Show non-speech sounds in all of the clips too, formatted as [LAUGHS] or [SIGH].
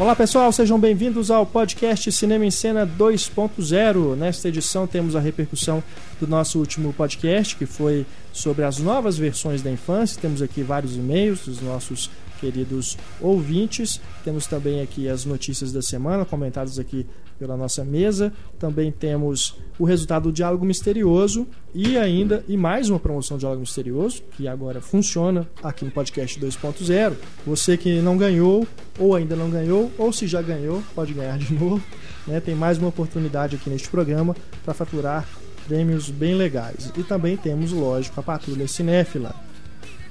Olá pessoal, sejam bem-vindos ao podcast Cinema em Cena 2.0. Nesta edição temos a repercussão do nosso último podcast, que foi sobre as novas versões da infância. Temos aqui vários e-mails dos nossos queridos ouvintes. Temos também aqui as notícias da semana, comentadas aqui pela nossa mesa. Também temos o resultado do Diálogo Misterioso e ainda e mais uma promoção do Diálogo Misterioso, que agora funciona aqui no podcast 2.0. Você que não ganhou ou ainda não ganhou, ou se já ganhou, pode ganhar de novo. Né? Tem mais uma oportunidade aqui neste programa para faturar prêmios bem legais. E também temos, lógico, a Patrulha Cinéfila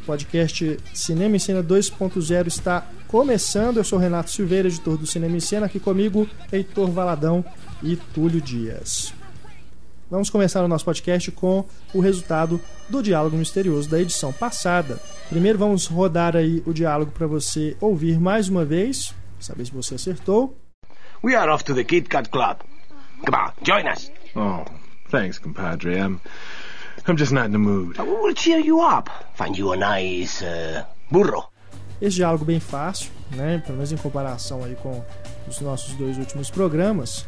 podcast Cinema em Cena 2.0 está começando. Eu sou Renato Silveira, editor do Cinema em Cena. Aqui comigo, Heitor Valadão e Túlio Dias. Vamos começar o nosso podcast com o resultado do Diálogo Misterioso da edição passada. Primeiro vamos rodar aí o diálogo para você ouvir mais uma vez, saber se você acertou. We are off to the Kit Kat Club. Come on, join us. Oh, thanks, compadre. I'm I'm just not in the mood. We'll cheer you up. Find you a nice uh, burro. Esse diálogo bem fácil, né? Pelo menos em comparação aí com os nossos dois últimos programas,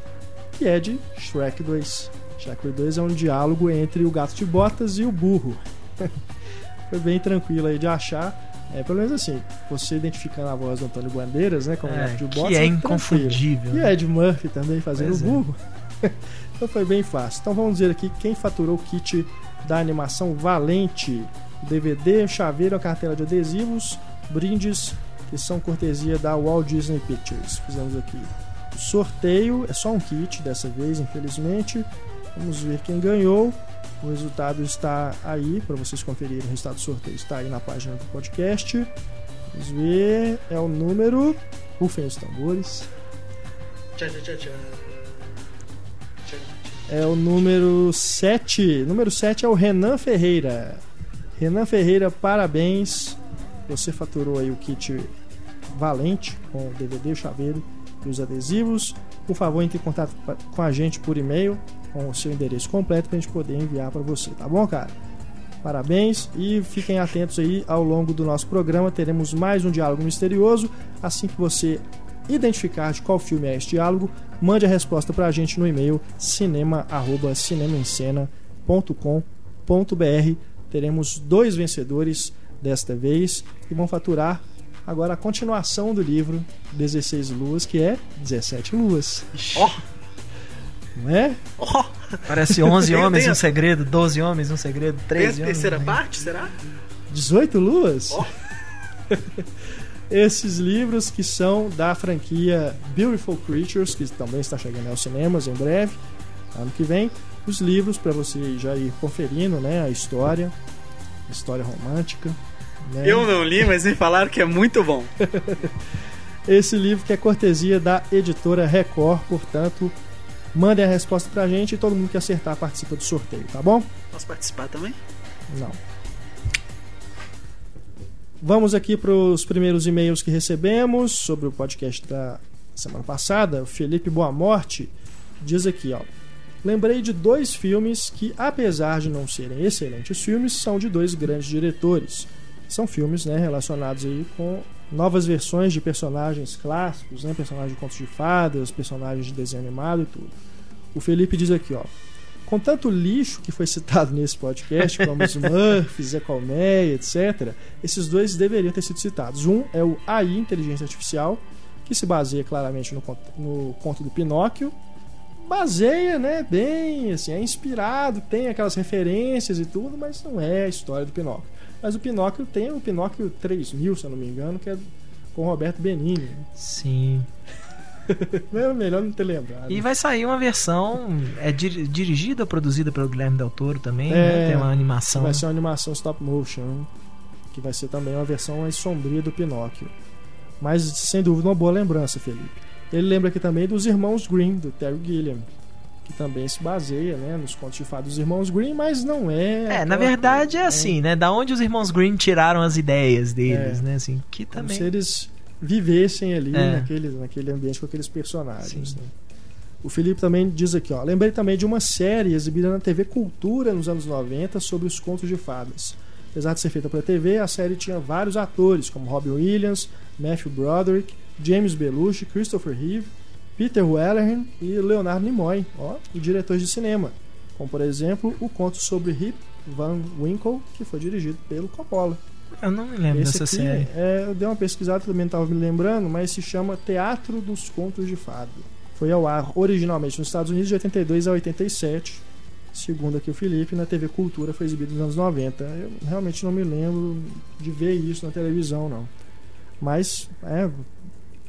que é de Shrek 2. Shrek 2 é um diálogo entre o gato de botas e o burro. [LAUGHS] Foi bem tranquilo aí de achar. É, pelo menos assim, você identificando a voz do Antônio Bandeiras, né, como É, gato de que botas, é tranquilo. inconfundível, E né? Ed Murphy também fazendo Pois o é. burro. Então foi bem fácil. Então vamos dizer aqui quem faturou o kit da animação Valente. DVD, chaveiro, cartela de adesivos, brindes que são cortesia da Walt Disney Pictures. Fizemos aqui o sorteio, é só um kit dessa vez, infelizmente. Vamos ver quem ganhou. O resultado está aí, para vocês conferirem. O resultado do sorteio está aí na página do podcast. Vamos ver. É o número. Rufem os tambores. É o número 7. Número 7 é o Renan Ferreira. Renan Ferreira, parabéns. Você faturou aí o kit valente com o DVD, o chaveiro e os adesivos. Por favor, entre em contato com a gente por e-mail com o seu endereço completo para a gente poder enviar para você, tá bom, cara? Parabéns e fiquem atentos aí ao longo do nosso programa. Teremos mais um diálogo misterioso. Assim que você identificar de qual filme é este diálogo, mande a resposta para a gente no e-mail cinema@cinemaencena.com.br. Teremos dois vencedores desta vez que vão faturar agora a continuação do livro 16 Luas, que é 17 Luas. Não é? Parece 11 Tem- [LAUGHS] homens um segredo, 12 homens um segredo, Tem a 13 homens. terceira parte, será? 18 luas? [LAUGHS] Esses livros que são da franquia Beautiful Creatures, que também está chegando aos cinemas em breve, ano que vem. Os livros para você já ir conferindo, né, a história, história romântica. né? Eu não li, mas me falaram que é muito bom. [LAUGHS] Esse livro que é cortesia da editora Record, portanto, mandem a resposta pra gente e todo mundo que acertar participa do sorteio, tá bom? Posso participar também? Não. Vamos aqui para os primeiros e-mails que recebemos sobre o podcast da semana passada. O Felipe Boamorte diz aqui, ó. Lembrei de dois filmes que, apesar de não serem excelentes filmes, são de dois grandes diretores. São filmes né, relacionados aí com novas versões de personagens clássicos, né, personagens de contos de fadas, personagens de desenho animado e tudo. O Felipe diz aqui, ó. Com tanto lixo que foi citado nesse podcast, como os [LAUGHS] Murphys, Zé Colmeia, etc., esses dois deveriam ter sido citados. Um é o AI, Inteligência Artificial, que se baseia claramente no, conto- no conto do Pinóquio. Baseia, né, bem, assim, é inspirado, tem aquelas referências e tudo, mas não é a história do Pinóquio. Mas o Pinóquio tem o Pinóquio 3000, se eu não me engano, que é com o Roberto Benigni. Sim. [LAUGHS] É melhor não ter lembrado. E vai sair uma versão é dir- dirigida, produzida pelo Guilherme Del Toro também, É, né? Tem uma animação. Vai ser uma animação stop motion, que vai ser também uma versão mais sombria do Pinóquio. Mas sem dúvida uma boa lembrança, Felipe. Ele lembra aqui também dos Irmãos Green, do Terry Gilliam, que também se baseia né, nos contos de fadas dos Irmãos Green, mas não é. É, na verdade é coisa, assim, né? Da onde os irmãos Green tiraram as ideias deles, É. né? Assim, que Como também. se eles vivessem ali É. naquele, naquele ambiente com aqueles personagens. Né? O Felipe também diz aqui, ó. Lembrei também de uma série exibida na TV Cultura nos anos 90 sobre os contos de fadas. Apesar de ser feita para TV, a série tinha vários atores, como Robin Williams, Matthew Broderick, James Belushi, Christopher Reeve, Peter Weller e Leonardo Nimoy, ó, e diretores de cinema, como por exemplo o conto sobre Rip Van Winkle, que foi dirigido pelo Coppola. Eu não me lembro Esse dessa aqui, série. é, eu dei uma pesquisada também não estava me lembrando, mas se chama Teatro dos Contos de Fado. Foi ao ar originalmente nos Estados Unidos de 82 a 87. Segundo aqui o Felipe, na TV Cultura foi exibido nos anos 90. Eu realmente não me lembro de ver isso na televisão, não. Mas é,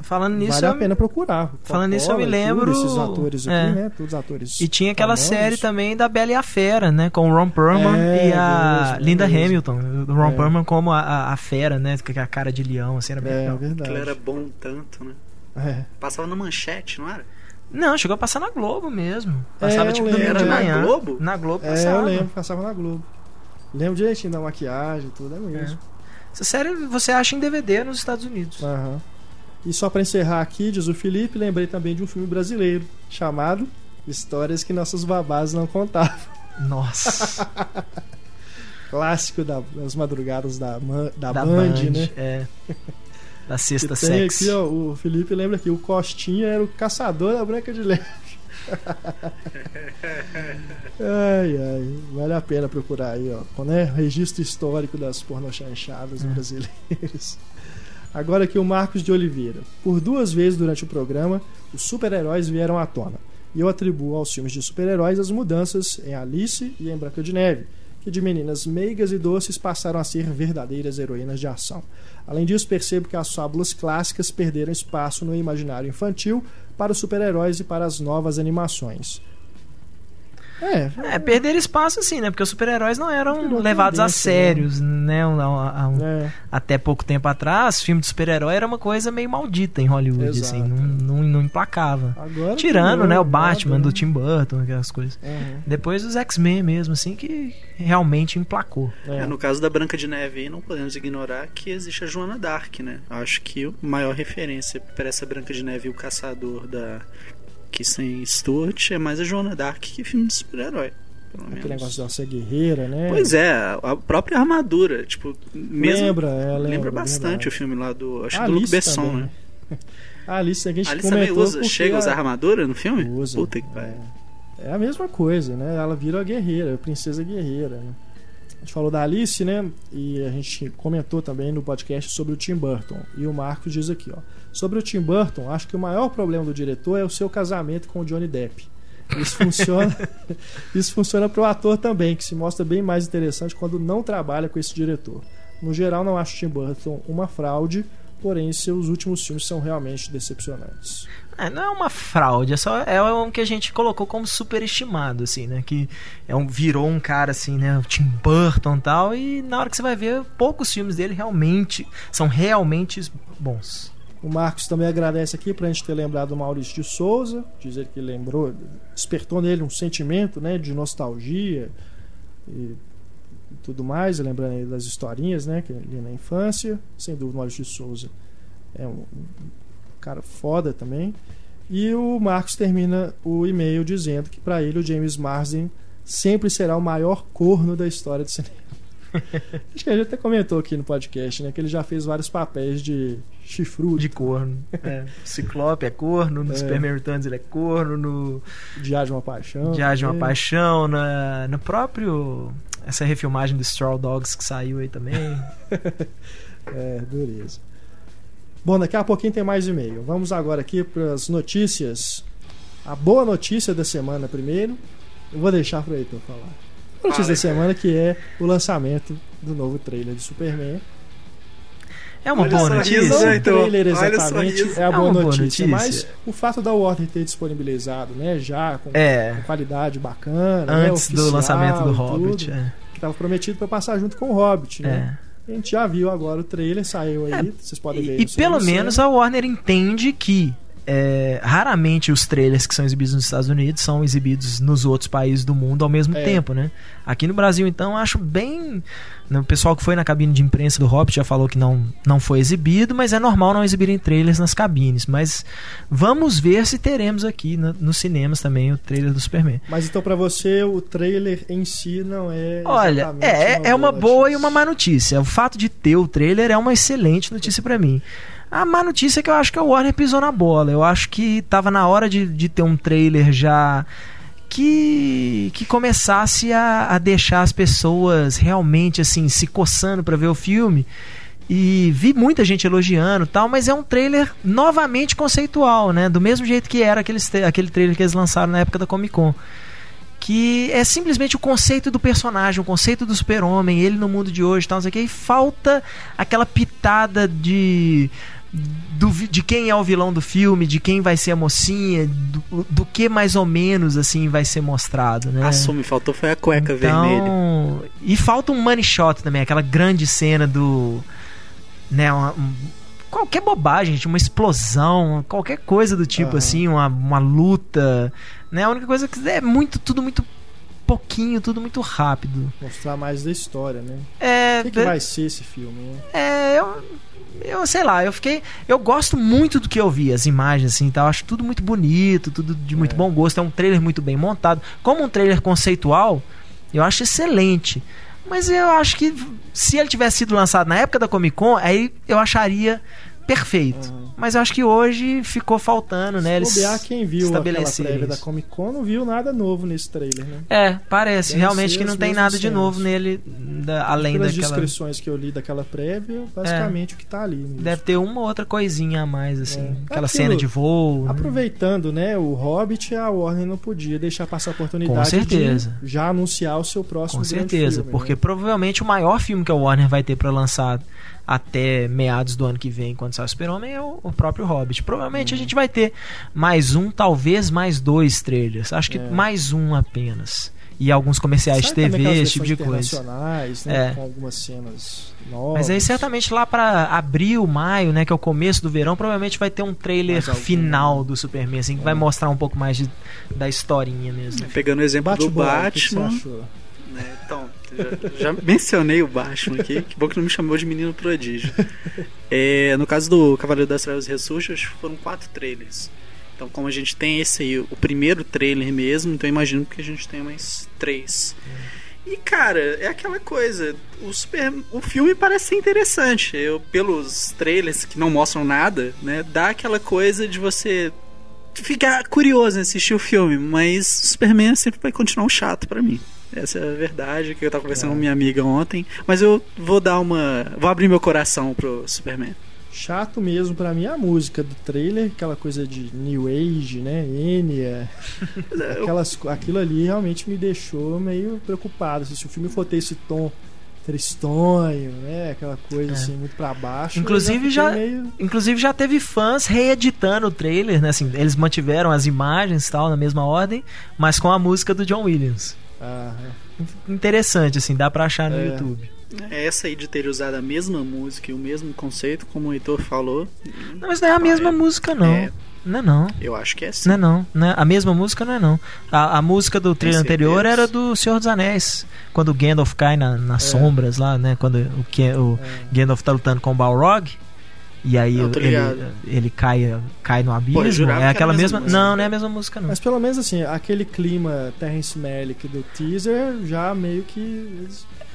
Falando nisso, vale a pena procurar. Falando nisso, eu me e tudo, lembro- Esses atores aqui, é. né? Todos atores. E tinha aquela famosos. série também da Bela e a Fera, né? Com o Ron Perlman É, e a mesmo, Linda mesmo. Hamilton. O Ron É. Perlman como a, a, a fera, né? Com a cara de leão, assim, era bem É, legal. verdade. Aquilo era bom tanto, né? É. Passava na manchete, não era? Não, chegou a passar na Globo mesmo. Passava É, tipo eu domingo lembro. de Era na manhã. Globo? Na Globo É, passava. eu lembro, passava na Globo. Lembro direitinho da maquiagem e tudo, é mesmo. Essa série você acha em DVD nos Estados Unidos. Aham. E só pra encerrar aqui, diz o Felipe, lembrei também de um filme brasileiro chamado Histórias que Nossos Babás Não Contavam. Nossa. [LAUGHS] Clássico da- das madrugadas da, da, da Band, Band, né? É. Da Que sexta tem sexy. aqui, ó, o Felipe lembra aqui, o Costinha era o caçador da Branca de Neve. [LAUGHS] ai, ai, vale a pena procurar aí, ó, né? Registro histórico das pornochanchadas É. brasileiras. Agora aqui o Marcos de Oliveira. Por duas vezes durante o programa, os super-heróis vieram à tona. E eu atribuo aos filmes de super-heróis as mudanças em Alice e em Branca de Neve, que de meninas meigas e doces passaram a ser verdadeiras heroínas de ação. Além disso, percebo que as fábulas clássicas perderam espaço no imaginário infantil para os super-heróis e para as novas animações. É, É, perder espaço assim, né? Porque os super-heróis não eram levados a né? sérios, né? Um- a- um- é, Até pouco tempo atrás, filme de super-herói era uma coisa meio maldita em Hollywood, Exato. assim, não, não, não emplacava. agora Tirando, né, o Batman né? do Tim Burton, aquelas coisas. Uhum, Depois os X-Men mesmo, assim, que realmente emplacou. é. É, no caso da Branca de Neve aí, não podemos ignorar que existe a Joana Dark, né? Acho que a maior referência para essa Branca de Neve e o Caçador da Kristen Stewart é mais a Joana Dark que filme de super-herói. Pelo Aquele menos. negócio de ser guerreira, né? Pois é, a própria armadura, tipo, mesmo Lembra, é, lembra, lembra bastante verdade. o filme lá do, acho que do Alice Besson, também, né? [LAUGHS] A Alice, a gente A Alice também usa, chega a usar armadura no filme? Usa. Puta que pariu. É a mesma coisa, né? Ela vira a guerreira, a princesa guerreira. Né? A gente falou da Alice, né? E a gente comentou também no podcast sobre o Tim Burton. E o Marcos diz aqui, ó. Sobre o Tim Burton, acho que o maior problema do diretor é o seu casamento com o Johnny Depp. Isso funciona, [LAUGHS] isso funciona para o ator também, que se mostra bem mais interessante quando não trabalha com esse diretor. No geral, não acho Tim Burton uma fraude, porém seus últimos filmes são realmente decepcionantes. É, não é uma fraude, é só é um que a gente colocou como superestimado, assim, né? Que é um, virou um cara assim, né? O Tim Burton e tal, e na hora que você vai ver, poucos filmes dele realmente são realmente bons. O Marcos também agradece aqui pra gente ter lembrado do Maurício de Souza, dizer que lembrou, despertou nele um sentimento né, de nostalgia e tudo mais, lembrando das historinhas né, que ele na infância. Sem dúvida, o Maurício de Souza é um cara foda também. E o Marcos termina o e-mail dizendo que para ele o James Marsden sempre será o maior corno da história do cinema. [LAUGHS] Acho que a gente até comentou aqui no podcast, né? Que ele já fez vários papéis de chifrudo, De corno. [LAUGHS] É. [LAUGHS] Ciclope é corno, no É. Superman Returns ele é corno, no Diário de uma Paixão. Diário de uma É. Paixão, na, no próprio. Essa refilmagem do Straw Dogs que saiu aí também. É, dureza. Bom, daqui a pouquinho tem mais e-mail. Vamos agora aqui para as notícias. A boa notícia da semana primeiro. Eu vou deixar para o Heitor falar. A notícia da semana que é o lançamento do novo trailer de Superman. É uma Olha boa notícia. Não o trailer exatamente é a É boa, uma boa notícia, notícia. mas o fato da Warner ter disponibilizado, né, já com É, qualidade bacana, né, antes do oficial lançamento do Hobbit. tudo, É. que estava prometido para passar junto com o Hobbit, né? é. A gente já viu agora o trailer, saiu aí, vocês podem ver. E, e pelo menos a Warner entende que é, raramente os trailers que são exibidos nos Estados Unidos são exibidos nos outros países do mundo ao mesmo É. tempo, né? Aqui no Brasil, então, acho bem. né, O pessoal que foi na cabine de imprensa do Hobbit já falou que não, não foi exibido, mas é normal não exibirem trailers nas cabines. Mas vamos ver se teremos aqui no- nos cinemas também o trailer do Superman. Mas então pra você o trailer em si não é Olha, é, é uma boa e uma má notícia. O fato de ter o trailer é uma excelente notícia pra mim. A má notícia é que eu acho que a Warner pisou na bola. Eu acho que tava na hora de, de ter um trailer já que, que começasse a, a deixar as pessoas realmente assim se coçando para ver o filme. E vi muita gente elogiando tal, mas é um trailer novamente conceitual, né? Do mesmo jeito que era aquele, aquele trailer que eles lançaram na época da Comic Con que é simplesmente o conceito do personagem, o conceito do super-homem, ele no mundo de hoje, tal, não sei o que, e falta aquela pitada de do, de quem é o vilão do filme, de quem vai ser a mocinha, do, do que mais ou menos assim vai ser mostrado, né? Assume, faltou foi a cueca então, vermelha. E falta um money shot também, aquela grande cena do né, uma, um, qualquer bobagem, gente, uma explosão, qualquer coisa do tipo uhum. assim, uma, uma luta, né? A única coisa que é muito tudo muito pouquinho, tudo muito rápido. Mostrar mais da história, né? É, o que, que vai ser esse filme? Né? É, eu eu sei lá, eu fiquei. Eu gosto muito do que eu vi, as imagens assim tal. Acho tudo muito bonito, tudo de muito é. bom gosto. É um trailer muito bem montado. Como um trailer conceitual, eu acho excelente. Mas eu acho que se ele tivesse sido lançado na época da Comic Con, aí eu acharia perfeito. Uhum. Mas eu acho que hoje ficou faltando, né? Eles bobear, quem viu aquela prévia da Comic Con não viu nada novo nesse trailer, né? É, parece. Deve realmente que não tem nada de novo nele, da, além Pelas daquela... descrições que eu li daquela prévia, basicamente é. o que tá ali. Mesmo. Deve ter uma outra coisinha a mais, assim. É. Aquela Aquilo, cena de voo. Né? Aproveitando, né? O Hobbit, a Warner não podia deixar passar a oportunidade Com certeza. de já anunciar o seu próximo Com certeza, filme, porque né? provavelmente o maior filme que a Warner vai ter para lançar até meados do ano que vem, quando sai o Super-Homem, é o, o, próprio Hobbit. Provavelmente a gente vai ter mais um, talvez mais dois trailers. Acho que é. mais um apenas. E alguns comerciais de TV, esse tipo de coisa. Né, é. Com algumas cenas novas. Mas aí certamente lá para abril, maio, né, que é o começo do verão, provavelmente vai ter um trailer final do Superman, assim, que é. vai mostrar um pouco mais de, da historinha mesmo. Pegando o exemplo do Batman. Né, então, já, mencionei o Batman aqui. Que bom que não me chamou de menino prodígio. É, no caso do Cavaleiro das Trevas Ressurge, foram quatro trailers. Então, como a gente tem esse aí, o primeiro trailer mesmo, então imagino que a gente tem mais três. E cara, é aquela coisa. O, super, o filme parece ser interessante. Eu, pelos trailers que não mostram nada, né? Dá aquela coisa de você ficar curioso em assistir o filme. Mas Superman sempre vai continuar um chato para mim. Essa é a verdade que eu tava conversando é. com minha amiga ontem. Mas eu vou dar uma. Vou abrir meu coração pro Superman. Chato mesmo para mim a música do trailer, aquela coisa de New Age, né? [LAUGHS] Enya. Aquelas, aquilo ali realmente me deixou meio preocupado. Se o filme for ter esse tom tristonho, né? Aquela coisa é. assim, muito para baixo. Inclusive já, meio... inclusive já teve fãs reeditando o trailer, né? Assim, eles mantiveram as imagens tal na mesma ordem, mas com a música do John Williams. Ah, é. Interessante, assim, dá pra achar no é. YouTube. É essa aí de ter usado a mesma música e o mesmo conceito, como o Heitor falou. Não, mas não é a mesma é, música, não. É, não é não. Eu acho que é sim. Não é não. não é, a mesma música não é não. A, a música do trilho anterior era do Senhor dos Anéis. Quando o Gandalf cai na, nas é. sombras lá, né? Quando o, o é. Gandalf tá lutando com o Balrog. E aí ele, ele cai, cai no abismo. Pô, é aquela mesma. mesma não, não é a mesma música, não. Mas pelo menos assim, aquele clima Terrence Malick do teaser já meio que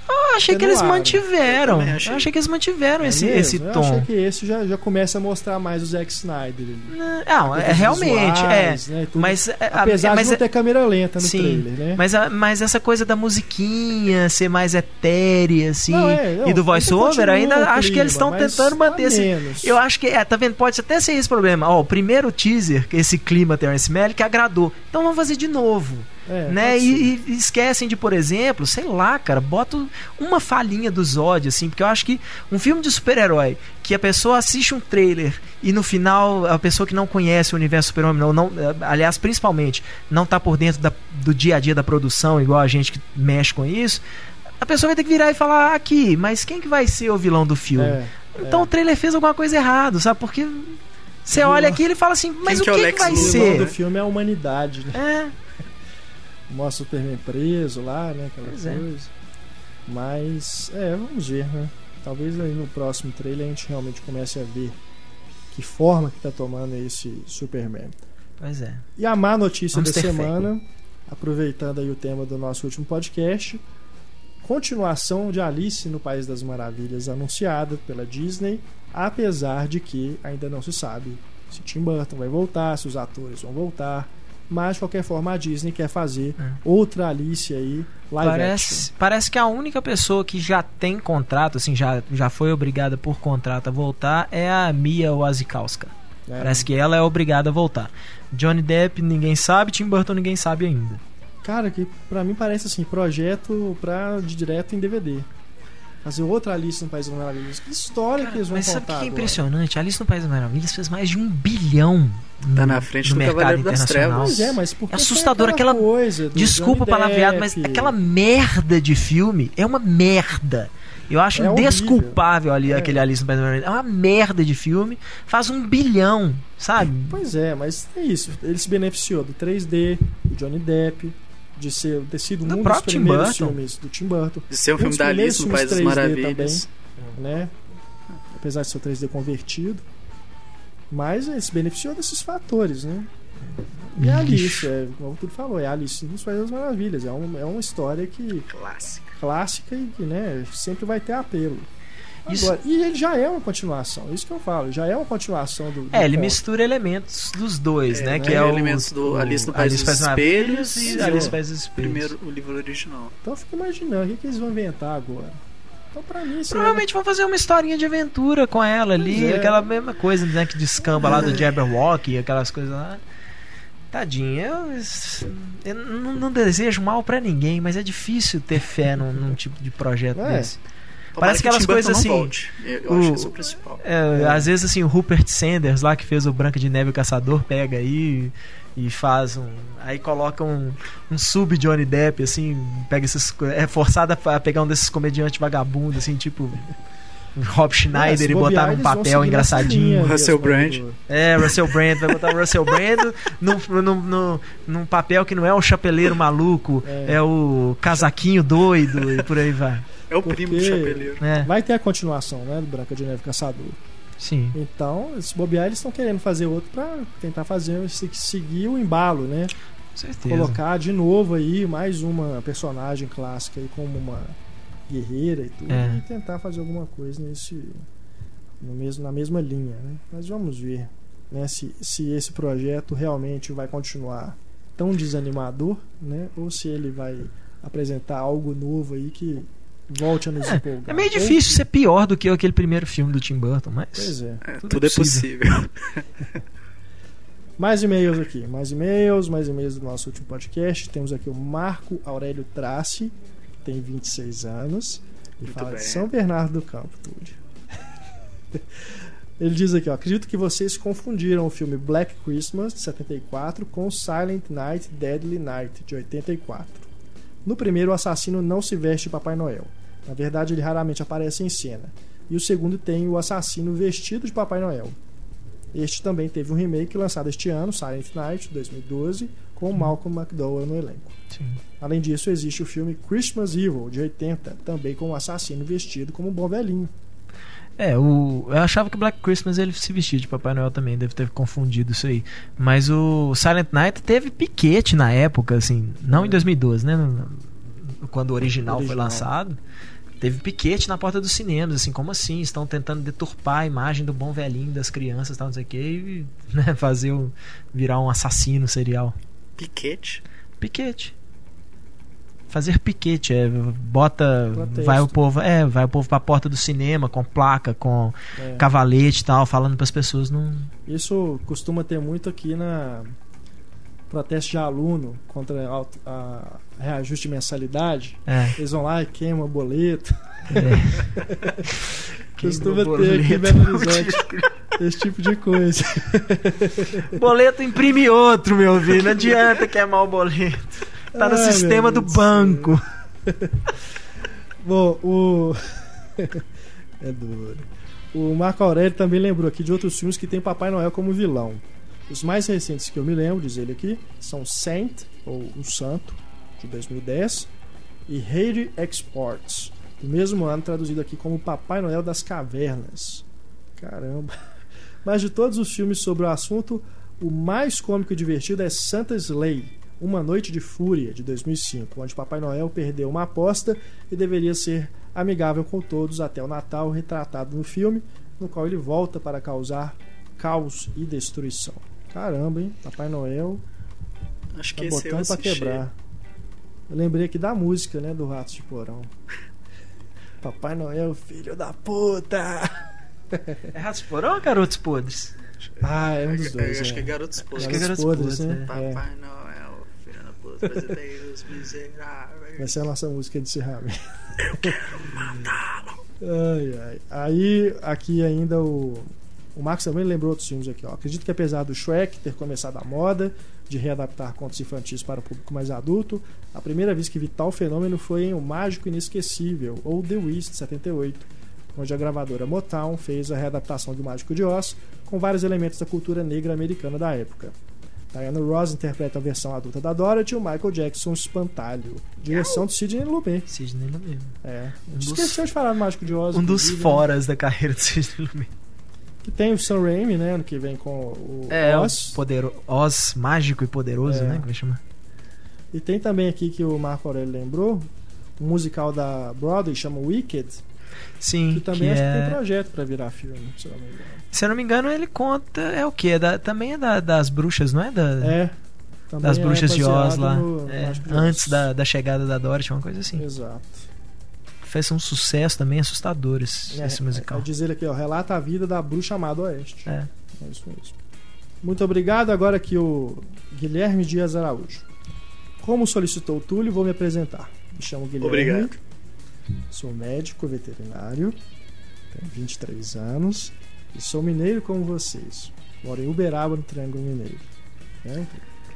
eu achei que eles mantiveram. Eu, achei. achei que eles mantiveram é esse, esse tom. Eu achei que esse já, já começa a mostrar mais o Zack Snyder. Não, é realmente. É. Visuais, é. Né, mas, Apesar mas, de não ter câmera lenta no sim, trailer, né? Mas, mas essa coisa da musiquinha ser mais etérea, assim, não, é, não, e do voice-over, ainda acho que eles estão tentando manter assim. Eu acho que, é, tá vendo? Pode até ser esse problema. Ó, o primeiro teaser, esse clima Terrence Malick, agradou. Então vamos fazer de novo. É, né? E, e, esquecem de, por exemplo, sei lá, cara, bota uma falhinha do Zod, assim, porque eu acho que um filme de super-herói que a pessoa assiste um trailer e no final a pessoa que não conhece o universo super-homem, não, não, aliás, principalmente, não tá por dentro da, do dia a dia da produção, igual a gente que mexe com isso, a pessoa vai ter que virar e falar aqui, mas quem que vai ser o vilão do filme? É, então é. o trailer fez alguma coisa errada, sabe? Porque você olha aqui e ele fala assim, mas quem o que, que, é que vai ser? O vilão do filme é a humanidade, né? É mostra o Superman preso lá, né? Aquela pois é. coisa. É. Mas, é, vamos ver, né? Talvez aí no próximo trailer a gente realmente comece a ver que forma que tá tomando esse Superman. Pois é. E a má notícia vamos da semana, aproveitando aí o tema do nosso último podcast, continuação de Alice no País das Maravilhas anunciada pela Disney apesar de que ainda não se sabe se Tim Burton vai voltar, se os atores vão voltar. Mas de qualquer forma a Disney quer fazer É. outra Alice aí, live Parece, action. parece que a única pessoa que já tem contrato, assim, já, já foi obrigada por contrato a voltar é a Mia Wasikowska. né? Parece que ela é obrigada a voltar. Johnny Depp ninguém sabe, Tim Burton ninguém sabe ainda. Cara, que pra mim parece assim, projeto pra, de direto em DVD. Fazer outra Alice no País das Maravilhas. Que história que eles vão Mas sabe o contar que é impressionante? Alice no País das Maravilhas fez mais de um bilhão no, Tá na frente no do mercado Cavaleiro das internacional. Pois é, mas por que É assustador tem aquela- coisa Desculpa o palavreado, mas aquela merda de filme é uma merda. Eu acho É horrível. desculpável ali É. aquele Alice no País das Maravilhas. É uma merda de filme. Faz um bilhão, sabe? Pois é, mas é isso. Ele se beneficiou do 3D, do Johnny Depp, de ser, ter sido um Do dos primeiros filmes do Tim Burton, De ser um Um filme da Alice no País das filmes 3D Maravilhas. né? Apesar de ser o 3D convertido. Mas ele se beneficiou desses fatores, né? E a Alice, é, como o Tudo falou, é a Alice nos País das Maravilhas. É, um, é uma história que Clássica. clássica e que né, sempre vai ter apelo. Isso- Agora, e ele já é uma continuação, isso que eu falo, já é uma continuação do. do É, ele conto. mistura elementos dos dois, É, né? né? Que é o, Elementos do Alice no País dos Espelhos e Alice o no País dos Espelhos. Primeiro, o livro original. Então eu fico imaginando o que, que eles vão inventar agora. Então, pra mim, isso Provavelmente vão fazer uma historinha de aventura com ela ali, é. aquela mesma coisa, né, que descamba lá do Jabberwock e aquelas coisas lá. Tadinho, eu, eu não, não desejo mal pra ninguém, mas é difícil ter fé num, num tipo de projeto É. desse. Parece aquelas coisas assim, volte. Eu, eu o- acho que esse é o principal. É, Às vezes, assim, o Rupert Sanders lá que fez o Branca de Neve e o Caçador pega aí e faz um. Aí coloca um, um sub Johnny Depp, assim, pega esses. É forçado a pegar um desses comediantes vagabundos, assim, tipo. Rob Schneider se e botar num papel engraçadinho. Russell Brand. É, Russell Brand, vai botar o Russell Brand num, num, num, num papel que não é o chapeleiro maluco, É. é, o casaquinho doido e por aí vai. É o Porque- primo do chapeleiro. É, Vai ter a continuação, né, do Branca de Neve Caçador. sim. Então, se bobear, eles estão querendo fazer outro pra tentar fazer se- seguir o embalo, né? Com certeza. Colocar de novo aí mais uma personagem clássica aí como uma guerreira e tudo, É. e tentar fazer alguma coisa nesse no mesmo, na mesma linha, né? Mas vamos ver, né, se, se esse projeto realmente vai continuar tão desanimador, né, ou se ele vai apresentar algo novo aí que volte a nos empolgar. É meio difícil ser pior do que aquele primeiro filme do Tim Burton, mas. Pois é. É, Tudo tudo, é é possível. [LAUGHS] Mais e-mails aqui, mais e-mails, mais e-mails do nosso último podcast. Temos aqui o Marco Aurélio Trace, que tem 26 anos, e Muito fala bem. de São Bernardo do Campo, Túlio. [LAUGHS] Ele diz aqui, ó, acredito que vocês confundiram o filme Black Christmas, de 74, com Silent Night, Deadly Night, de 84. No primeiro, o assassino não se veste de Papai Noel. Na verdade, ele raramente aparece em cena. E o segundo tem o assassino vestido de Papai Noel. Este também teve um remake lançado este ano, Silent Night, 2012, com Malcolm McDowell no elenco. Sim. Além disso, existe o filme Christmas Evil, de 80, também com um assassino vestido como um bom velhinho. É, o, eu achava que o Black Christmas ele se vestia de Papai Noel também, deve ter confundido isso aí. Mas o Silent Night teve piquete na época, assim, não em 2012, né? no- no- Quando o original, foi Original. lançado. Teve piquete na porta dos cinemas, assim, como assim? Estão tentando deturpar a imagem do bom velhinho das crianças, tal, não sei o que, e né, [LAUGHS] fazer o, virar um assassino serial. Piquete. Piquete. Fazer piquete, é, bota, Protesto. vai o povo, é, vai o povo pra porta do cinema com placa, com É. cavalete e tal, falando pras pessoas não. Isso costuma ter muito aqui na protesto de aluno contra a, a reajuste de mensalidade. É, Eles vão lá e queimam o boleto. é. [LAUGHS] Costuma ter aqui em. Belo Horizonte esse tipo de coisa. [LAUGHS] boleto imprime outro, meu filho. Não adianta queimar o boleto. Tá no Ai, sistema do banco. [LAUGHS] Bom, o. é duro. O Marco Aurélio também lembrou aqui de outros filmes que tem Papai Noel como vilão. Os mais recentes que eu me lembro, diz ele aqui, são Saint, ou O Santo, de 2010, e Haiti Exports, do mesmo ano, traduzido aqui como Papai Noel das Cavernas. Caramba! [LAUGHS] Mas de todos os filmes sobre o assunto, o mais cômico e divertido é Santa's Slay, Uma Noite de Fúria, de 2005, onde Papai Noel perdeu uma aposta e deveria ser amigável com todos até o Natal, retratado no filme, no qual ele volta para causar caos e destruição. Caramba, hein? Papai Noel Acho tá que esse eu botando pra assisti. quebrar. Eu lembrei aqui da música, né? Do Ratos de Porão. [LAUGHS] Papai Noel, filho da puta! É Ratos Porão ou Garotos Podres? Ah, é um dos Eu dois. acho é. que é Garotos Podres. Acho que é Garotos Podres, Podres, né? é. É. Papai Noel, filho da puta, brasileiros miseráveis. Vai ser a nossa música de encerramento. Ai, ai. Aí, aqui ainda o. O Marcos também lembrou outros filmes aqui. Ó. Acredito que apesar do Shrek ter começado a moda de readaptar contos infantis para o público mais adulto, a primeira vez que vi tal fenômeno foi em O Mágico Inesquecível, ou The Wiz, de 78, onde a gravadora Motown fez a readaptação do Mágico de Oz com vários elementos da cultura negra americana da época. Diana Ross interpreta a versão adulta da Dorothy e o Michael Jackson o Espantalho. Direção do Sidney Lumet. Sidney Lumet. É. Um dos- Esqueceu de falar do Mágico de Oz. Um dos né? foras da carreira do Sidney Lumet. Que tem o Sam Raimi, né? Ano que vem com o É, Oz. o podero... Oz mágico e poderoso, É. né? Como chama? E tem também aqui que o Marco Aurélio lembrou, um musical da Broadway chama Wicked, Sim, que também que acho que é... tem projeto pra virar filme, se eu não me engano. Se eu não me engano, ele conta... É o quê? Da... Também é da- das bruxas, não é? Da... É. das é bruxas de Oz lá. no É, antes da, da chegada da Dorothy, uma coisa assim. Exato. Fez um sucesso também assustador esse, É, esse musical. é dizer aqui, ó, relata a vida da bruxa amada oeste. É. É isso mesmo. Muito obrigado. Agora aqui o Guilherme Dias Araújo. Como solicitou o Túlio, vou me apresentar. Me chamo Guilherme. Obrigado. Sou médico veterinário, tenho 23 anos e sou mineiro como vocês. Moro em Uberaba, no Triângulo Mineiro. É,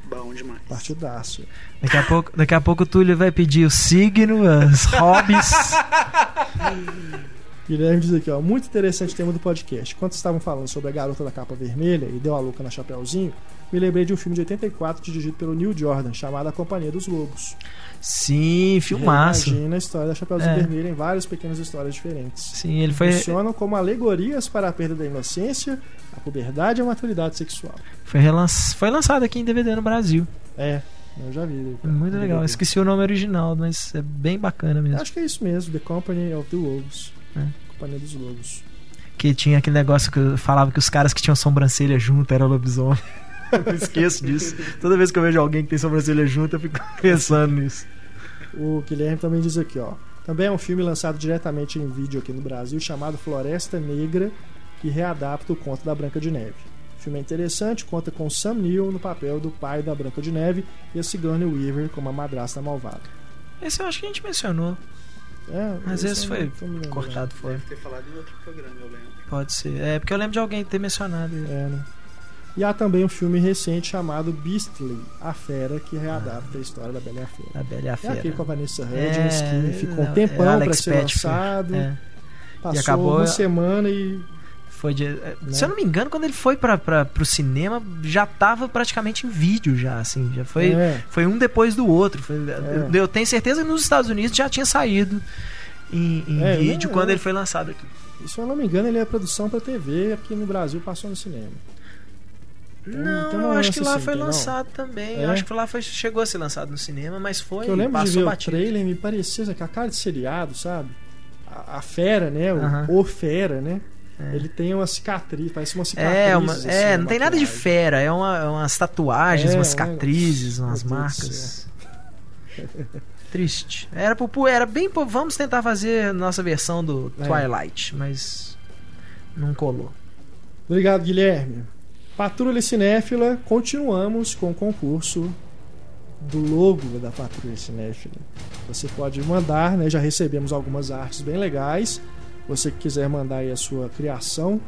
Bom demais. partidaço. Daqui a pouco, daqui a pouco o Túlio vai pedir o signo, as hobbies. [LAUGHS] Guilherme diz aqui, ó, muito interessante o tema do podcast. Quando estavam falando sobre a garota da capa vermelha e deu a louca na Chapeuzinho, me lembrei de um filme de 84 dirigido pelo Neil Jordan, chamado A Companhia dos Lobos. Sim, filmaço. Imagina a história da Chapeuzinho É. Vermelho em várias pequenas histórias diferentes. Sim, ele foi, Funcionam como alegorias para a perda da inocência, a puberdade e a maturidade sexual. foi, relan- foi lançado aqui em DVD no Brasil. É, eu já vi. Muito legal. Esqueci o nome original, mas é bem bacana mesmo. Acho que é isso mesmo, The Company of the Wolves. É. Companhia dos Lobos. Que tinha aquele negócio que eu falava que os caras que tinham sobrancelha junto eram lobisomem. [LAUGHS] eu esqueço disso. Toda vez que eu vejo alguém que tem sobrancelha junto, eu fico [LAUGHS] pensando nisso. O Guilherme também diz aqui, ó. Também é um filme lançado diretamente em vídeo aqui no Brasil chamado Floresta Negra, que readapta o conto da Branca de Neve. O filme é interessante, conta com Sam Neill no papel do pai da Branca de Neve e a Sigourney Weaver como a madrasta malvada. Esse eu acho que a gente mencionou. É, Mas esse foi cortado fora. Deve ter falado em outro programa, eu lembro. Pode ser. É, porque eu lembro de alguém ter mencionado ele. É, né? E há também um filme recente chamado Beastly, A Fera, que readapta a história da Bela e a Fera. A Bela e a É Fera. aquele com a Vanessa É, Hudgens, que ficou um é, tempão Alex para ser lançado. É, Passou acabou- uma semana e foi de, é, Né? Se eu não me engano, quando ele foi pra, pro cinema, já tava praticamente em vídeo já, assim. Já foi, É. foi um depois do outro. Foi- eu, eu tenho certeza que nos Estados Unidos já tinha saído em, em É, vídeo não, quando é. ele foi lançado aqui. Se eu não me engano, ele é produção pra TV, aqui no Brasil passou no cinema. Não, tem uma eu acho que lá assim, foi tem, não? lançado também. É? Eu acho que lá foi, chegou a ser lançado no cinema, mas foi. Que eu lembro de passou ver batido. o trailer, me parecia com a cara de seriado, sabe? A, a fera, né? O, Aham. o fera, né? É. Ele tem uma cicatriz, parece uma cicatriz. É, uma, assim, é não tem nada de fera, é uma, umas tatuagens, É, umas um cicatrizes, negócio- umas marcas. [LAUGHS] [LAUGHS] Triste. Era, pro- era bem. Vamos tentar fazer nossa versão do É. Twilight, mas não colou. Obrigado, Guilherme. Patrulha Cinéfila, continuamos com o concurso do logo da Patrulha Cinéfila. Você pode mandar, né? Já recebemos algumas artes bem legais. Você que quiser mandar aí a sua criação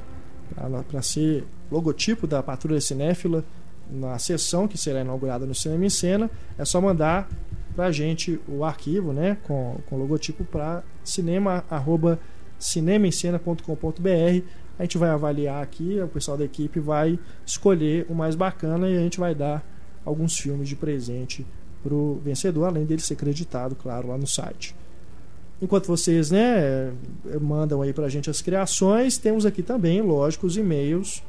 para ser logotipo da Patrulha Cinéfila na sessão que será inaugurada no Cinema em Cena, é só mandar pra gente o arquivo, né, com, com logotipo para cinema arroba cinemaencena.com.br. A gente vai avaliar aqui, o pessoal da equipe vai escolher o mais bacana e a gente vai dar alguns filmes de presente pro vencedor, além dele ser creditado, claro, lá no site. Enquanto vocês, né, mandam aí pra gente as criações, temos aqui também, lógico, os e-mails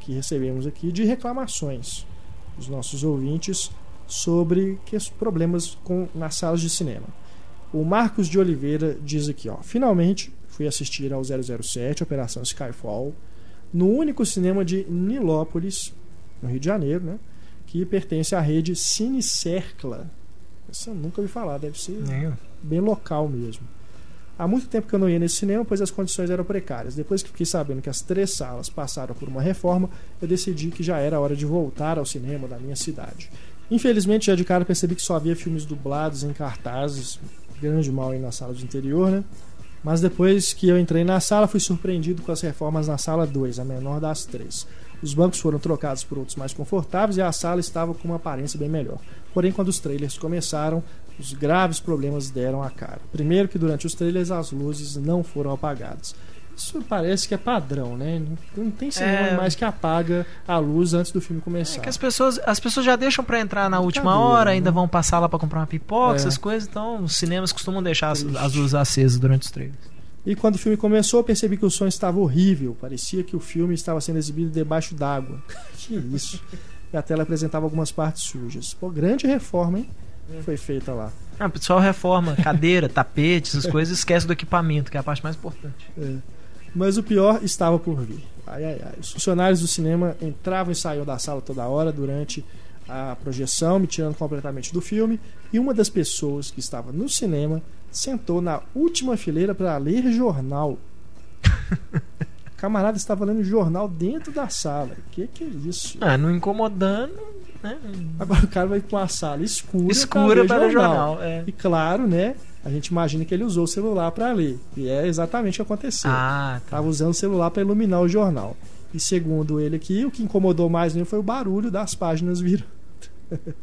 que recebemos aqui de reclamações dos nossos ouvintes sobre que problemas com nas salas de cinema. O Marcos de Oliveira diz aqui, ó, finalmente fui assistir ao 007, Operação Skyfall, no único cinema de Nilópolis, no Rio de Janeiro, né? Que pertence à rede Cine Cercla. Essa eu nunca ouvi falar, deve ser bem local mesmo. Há muito tempo que eu não ia nesse cinema, pois as condições eram precárias. Depois que fiquei sabendo que as três salas passaram por uma reforma, eu decidi que já era hora de voltar ao cinema da minha cidade. Infelizmente, já de cara percebi que só havia filmes dublados em cartazes, grande mal aí na sala de interior, né? Mas depois que eu entrei na sala, fui surpreendido com as reformas na sala 2, a menor das três. Os bancos foram trocados por outros mais confortáveis e a sala estava com uma aparência bem melhor. Porém, quando os trailers começaram, os graves problemas deram a cara. Primeiro que durante os trailers as luzes não foram apagadas. Isso parece que é padrão, né? Não tem cinema É. mais que apaga a luz antes do filme começar. É que as pessoas, as pessoas já deixam pra entrar na última Brincadeira, hora, né? ainda vão passar lá pra comprar uma pipoca, É. essas coisas, então os cinemas costumam deixar as, as luzes acesas durante os trailers. E quando o filme começou, eu percebi que o som estava horrível. Parecia que o filme estava sendo exibido debaixo d'água. [LAUGHS] que isso? E a tela apresentava algumas partes sujas. Pô, grande reforma, hein? Foi feita lá. Ah, o pessoal reforma [LAUGHS] cadeira, tapete, essas coisas, esquece do equipamento, que é a parte mais importante. É. Mas o pior estava por vir. Ai, ai, ai. Os funcionários do cinema entravam e saíam da sala toda hora durante a projeção, me tirando completamente do filme. E uma das pessoas que estava no cinema sentou na última fileira para ler jornal. O [LAUGHS] camarada estava lendo jornal dentro da sala. Que que é isso? Ah, não incomodando, né? Agora o cara vai com a sala escura, Escura para ler o jornal. É. E claro, né? A gente imagina que ele usou o celular para ler. E é exatamente o que aconteceu. Ah, tá. Estava usando o celular para iluminar o jornal. E segundo ele aqui, o que incomodou mais nele foi o barulho das páginas virando.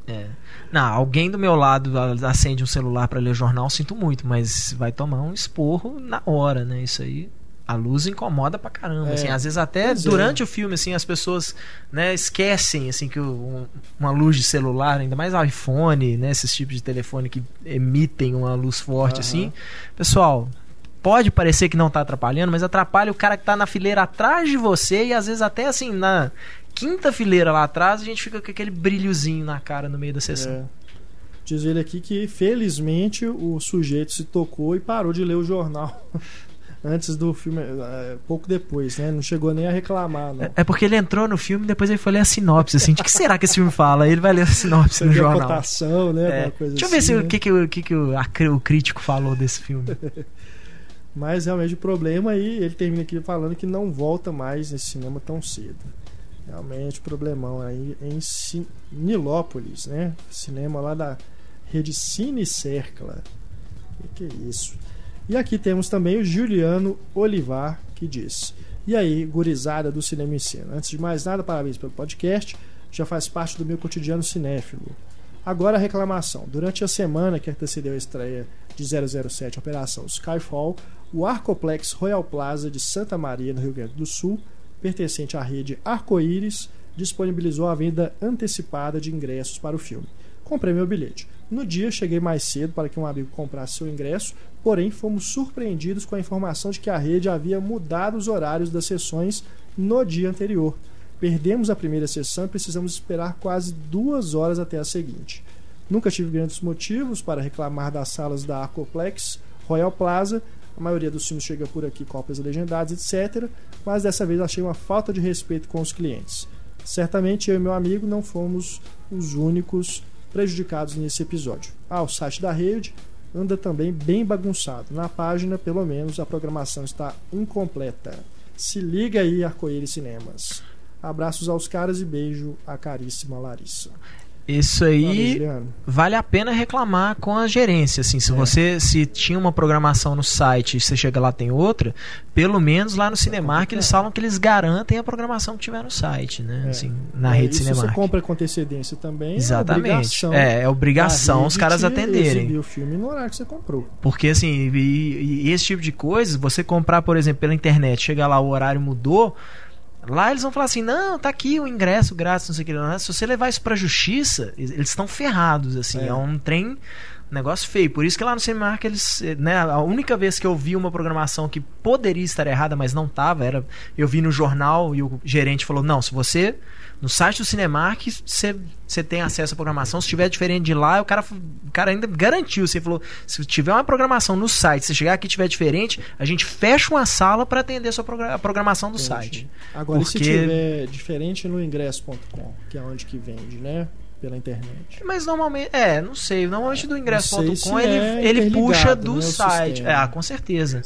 É. Não, alguém do meu lado acende um celular pra ler jornal, sinto muito, mas vai tomar um esporro na hora, né? Isso aí. A luz incomoda pra caramba. É. Assim, às vezes até Pois é. durante o filme, assim, as pessoas né, esquecem assim, que o- um- uma luz de celular, ainda mais iPhone, né? Esses tipos de telefone que emitem uma luz forte, Aham. assim. Pessoal, pode parecer que não tá atrapalhando, mas atrapalha o cara que tá na fileira atrás de você e às vezes até assim, na quinta fileira lá atrás, a gente fica com aquele brilhozinho na cara no meio da sessão. É. Diz ele aqui que felizmente o sujeito se tocou e parou de ler o jornal [LAUGHS] antes do filme, é, pouco depois, né? Não chegou nem a reclamar, não. É- É porque ele entrou no filme e depois ele foi ler a sinopse, assim, de que será que esse filme fala? Aí Ele vai ler a sinopse Você no jornal. cotação, né? É. Deixa eu ver assim, se, né? o que, que, o, que, que o, a o crítico falou desse filme. [LAUGHS] Mas realmente o problema aí, ele termina aqui falando que não volta mais nesse cinema tão cedo. Realmente problemão aí em Nilópolis, né? Cinema lá da rede Cine Cercla. Que que é isso? E aqui temos também o Juliano Olivar que diz: E aí, gurizada do Cinema em Cena? Antes de mais nada, parabéns pelo podcast. Já faz parte do meu cotidiano cinéfilo. Agora a reclamação. Durante a semana que antecedeu a estreia de 007 Operação Skyfall, o Arcoplex Royal Plaza de Santa Maria, no Rio Grande do Sul, pertencente à rede Arco-Íris, disponibilizou a venda antecipada de ingressos para o filme. Comprei meu bilhete. No dia, cheguei mais cedo para que um amigo comprasse seu ingresso, porém fomos surpreendidos com a informação de que a rede havia mudado os horários das sessões no dia anterior. Perdemos a primeira sessão e precisamos esperar quase duas horas até a seguinte. Nunca tive grandes motivos para reclamar das salas da Arcoplex Royal Plaza. A maioria dos filmes chega por aqui cópias legendadas, etc. Mas dessa vez achei uma falta de respeito com os clientes. Certamente eu e meu amigo não fomos os únicos prejudicados nesse episódio. Ah, o site da rede anda também bem bagunçado. Na página, pelo menos, a programação está incompleta. Se liga aí, Arco-Íris Cinemas. Abraços aos caras e beijo à caríssima Larissa. Isso aí vale a pena reclamar com a gerência, assim, se É. você se tinha uma programação no site e você chega lá tem outra, pelo menos lá no Cinemark eles falam que eles garantem a programação que tiver no site, né, É. assim, na É, rede se Cinemark. você compra com antecedência também, Exatamente. é obrigação. É, é obrigação os caras te atenderem. o filme no horário que você comprou. Porque assim, e, e esse tipo de coisa, você comprar, por exemplo, pela internet, chegar lá, o horário mudou, lá eles vão falar assim: não, tá aqui o ingresso grátis, não sei o que. lá. Se você levar isso pra justiça, eles estão ferrados, assim. É, É. um trem Negócio feio. Por isso que lá no Cinemark eles. Né, a única vez que eu vi uma programação que poderia estar errada, mas não tava, era. Eu vi no jornal e o gerente falou: não, se você. No site do Cinemark, você, tem acesso à programação. Se tiver diferente de lá, o cara, o cara ainda garantiu. Você falou: se tiver uma programação no site, se chegar aqui e tiver diferente, a gente fecha uma sala para atender a sua progra- a programação do Entendi. site. Agora, e se Porque- tiver diferente no ingresso.com, que é onde que vende, né? Pela internet. Mas normalmente, é, não sei. Normalmente do ingresso.com ele, é ele puxa do né, site. É, ah, com certeza.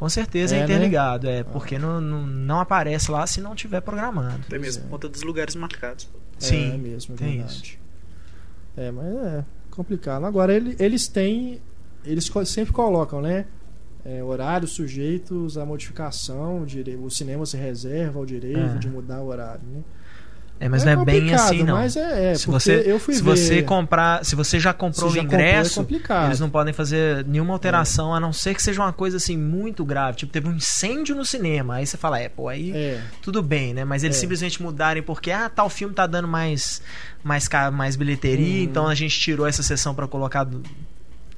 Com certeza é, É, né? interligado, é, porque não, não, não aparece lá se não tiver programado. Até mesmo por conta dos lugares marcados. Sim, é mesmo, é tem verdade. É, mas é complicado. Agora, ele- eles têm. Eles sempre colocam, né? É, horários sujeitos à modificação. O cinema se reserva o direito É. de mudar o horário. Né? É, mas não é bem complicado, assim, não. Mas é, é se você, eu fui se ver. você comprar, se você já comprou Se já o comprou, é ingresso, eles não podem fazer nenhuma alteração, a não ser que seja uma coisa assim muito grave, tipo teve um incêndio no cinema, aí você fala, é, pô, aí É, tudo bem, né? Mas eles É. simplesmente mudarem porque ah, tal filme tá dando mais mais mais bilheteria, Uhum. então a gente tirou essa sessão pra colocar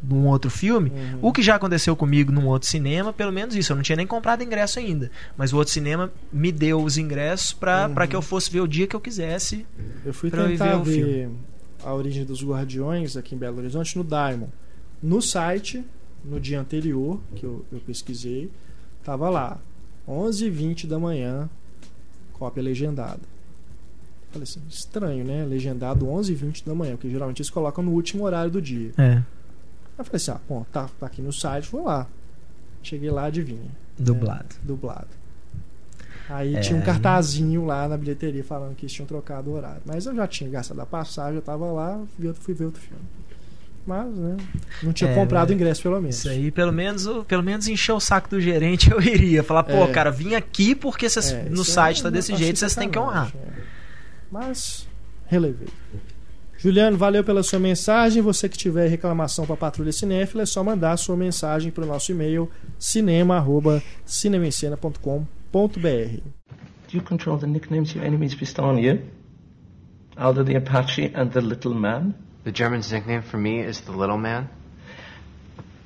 num outro filme. Uhum. O que já aconteceu comigo num outro cinema, pelo menos isso, eu não tinha nem comprado ingresso ainda, mas o outro cinema me deu os ingressos pra Uhum. pra que eu fosse ver o dia que eu quisesse. eu fui pra tentar ver o ver a origem dos Guardiões aqui em Belo Horizonte no Diamond. No site, no dia anterior, que eu, eu pesquisei, tava lá, 11h20 da manhã, cópia legendada. Falei assim, estranho, né? Legendado 11h20 da manhã, porque geralmente eles colocam no último horário do dia. É, eu falei assim, ah, bom, tá, tá aqui no site, vou lá. Cheguei lá, adivinha. dublado. dublado. Aí É, tinha um cartazinho lá na bilheteria falando que eles tinham trocado o horário. Mas eu já tinha gastado a passagem, eu tava lá, fui ver outro filme. Mas, né, não tinha É, comprado o ingresso pelo menos. Isso aí, pelo menos, pelo menos encher o saco do gerente [LAUGHS] eu iria. Falar, pô, É. cara, vim aqui porque cês- É, no site é- tá desse jeito, vocês têm que honrar. é. Mas, relevei. Juliano, valeu pela sua mensagem. Você que tiver reclamação para a Patrulha Cinéfila, é só mandar a sua mensagem para o nosso e-mail cinema.cinemencena.com.br. Do you control the nicknames your enemies bestow on you? Aldo the Apache and the Little Man? The German's nickname for me is the Little Man.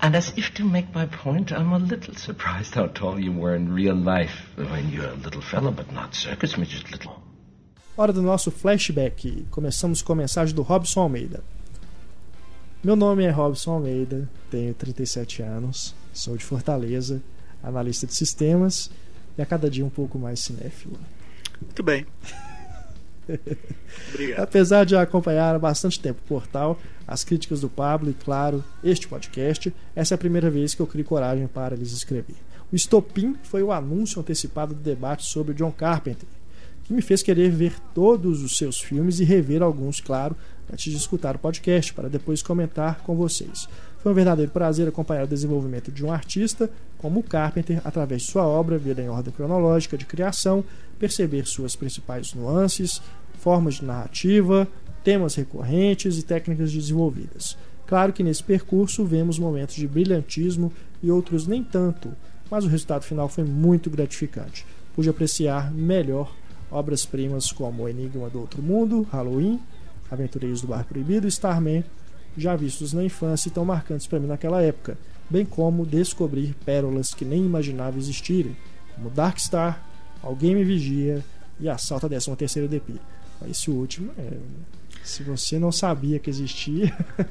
And as if to make my point, I'm a little surprised how tall you were in real life. Mean, you're a little fellow, but not circus midget little. Hora do nosso flashback. Começamos com a mensagem do Robson Almeida. Meu nome é Robson Almeida, tenho 37 anos, sou de Fortaleza, analista de sistemas e a cada dia um pouco mais cinéfilo. Muito bem. [LAUGHS] Obrigado. Apesar de acompanhar há bastante tempo o portal, as críticas do Pablo e, claro, este podcast, essa é a primeira vez que eu crio coragem para lhes escrever. O estopim foi o anúncio antecipado do debate sobre John Carpenter, que me fez querer ver todos os seus filmes e rever alguns, claro, antes de escutar o podcast, para depois comentar com vocês. Foi um verdadeiro prazer acompanhar o desenvolvimento de um artista como Carpenter através de sua obra, vida em ordem cronológica de criação, perceber suas principais nuances, formas de narrativa, temas recorrentes e técnicas desenvolvidas. Claro que nesse percurso vemos momentos de brilhantismo e outros nem tanto, mas o resultado final foi muito gratificante. Pude apreciar melhor obras-primas como O Enigma do Outro Mundo, Halloween, Aventureiros do Bar Proibido e Starman, já vistos na infância e tão marcantes para mim naquela época, bem como descobrir pérolas que nem imaginava existirem, como Dark Star, Alguém Me Vigia e Assalto a 13ª DP. Esse último, é, se você não sabia que existia, [LAUGHS]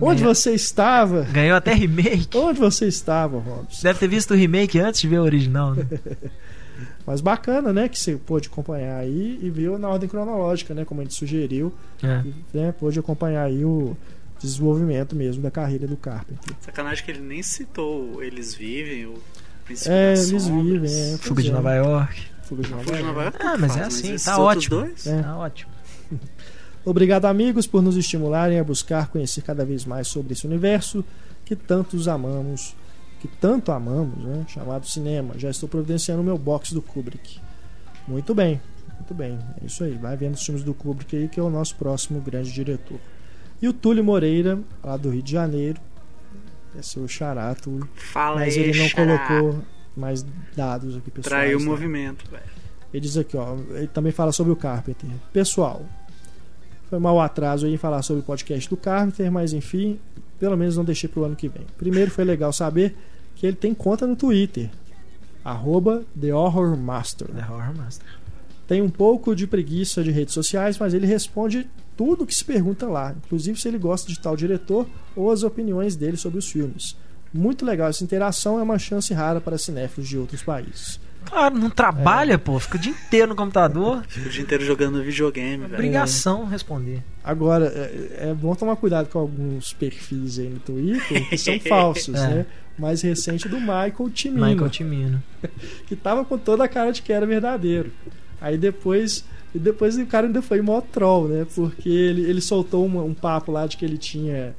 onde você estava? Ganhou até remake. Onde você estava, Robson? Deve ter visto o remake antes de ver o original, né? [LAUGHS] Mas bacana, né? Que você pôde acompanhar aí e viu na ordem cronológica, né? Como a gente sugeriu, É. e, né, pôde acompanhar aí o desenvolvimento mesmo da carreira do Carpenter. Sacanagem que ele nem citou Eles Vivem, o Príncipe É, das eles Sombras. vivem, é. Fuga de é. Nova York. Fuga de Nova Fuga de Nova York. York Ah, mas é assim, esses tá ótimo. dois? É. Tá ótimo. [LAUGHS] Obrigado, amigos, por nos estimularem a buscar conhecer cada vez mais sobre esse universo que tantos amamos, que tanto amamos, né? chamado cinema. Já estou providenciando o meu box do Kubrick. Muito bem, muito bem. É isso aí. Vai vendo os filmes do Kubrick aí, que é o nosso próximo grande diretor. E o Túlio Moreira, lá do Rio de Janeiro. É o Xará, Túlio. Fala Mas aí, ele não xará. colocou mais dados aqui, pessoal. Traiu o movimento, velho. Ele diz aqui, ó, ele também fala sobre o Carpenter. Pessoal, foi mal atraso aí em falar sobre o podcast do Carpenter, mas enfim, pelo menos não deixei pro ano que vem. Primeiro foi legal saber que ele tem conta no Twitter, arroba The Horror Master. The Horror Master. Tem um pouco de preguiça de redes sociais, mas ele responde tudo que se pergunta lá, inclusive se ele gosta de tal diretor ou as opiniões dele sobre os filmes. Muito legal essa interação, é uma chance rara para cinéfilos de outros países. Claro, não trabalha, pô. Fica o dia inteiro no computador. Fica o dia inteiro jogando videogame, velho. Obrigação responder. Agora, é, é bom tomar cuidado com alguns perfis aí no Twitter que são [LAUGHS] falsos, É. né? Mais recente do Michael Timino, Michael Timino. [LAUGHS] que tava com toda a cara de que era verdadeiro. Aí depois, e depois o cara ainda foi mó troll, né? Porque ele, ele soltou uma- um papo lá de que ele tinha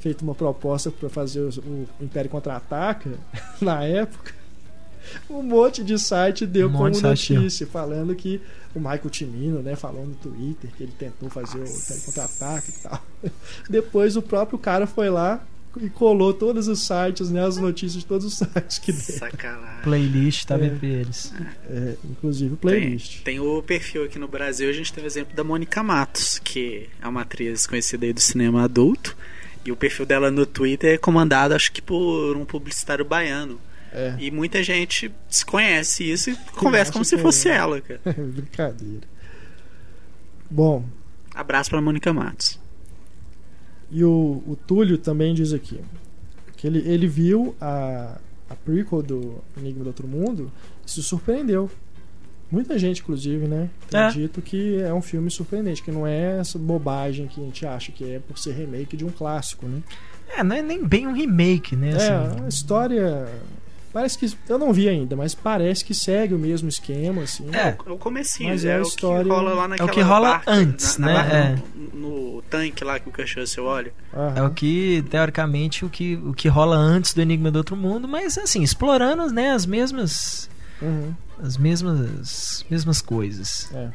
feito uma proposta para fazer o, o Império Contra-Ataca [LAUGHS] na época. [LAUGHS] Um monte de site deu Um como de notícia, falando que o Michael Timino, né, falou no Twitter que ele tentou fazer o Contra-Ataque e tal. [LAUGHS] Depois o próprio cara foi lá e colou todos os sites, né, as notícias de todos os [LAUGHS] sites que deu. Sacanagem. Playlist tava É. entre eles. É, inclusive o Tem, playlist. tem o perfil aqui no Brasil, a gente tem o exemplo da Mônica Matos, que é uma atriz conhecida aí do cinema adulto. E o perfil dela no Twitter é comandado, acho que por um publicitário baiano. É. E muita gente desconhece isso e conversa como se que- fosse ela, cara. [LAUGHS] Brincadeira. Bom, Abraço pra Mônica Matos. e o, o Túlio também diz aqui que ele, ele viu a, a prequel do Enigma do Outro Mundo e se surpreendeu. Muita gente, inclusive, né? Tem É. dito que é um filme surpreendente, que não é essa bobagem que a gente acha que é por ser remake de um clássico, né? É, não é nem bem um remake, né? É, assim. a história. Parece que. Eu não vi ainda, mas parece que segue o mesmo esquema, assim. É. É o comecinho, Mas é, é a o história- que rola lá naquela que rola barca, antes, na, na né? barca, É. no, no tanque lá que o cachorro você olha. Aham. É o que, teoricamente, o que, o que rola antes do Enigma do Outro Mundo, mas assim, explorando né, as mesmas. Uhum. As mesmas. mesmas coisas. É.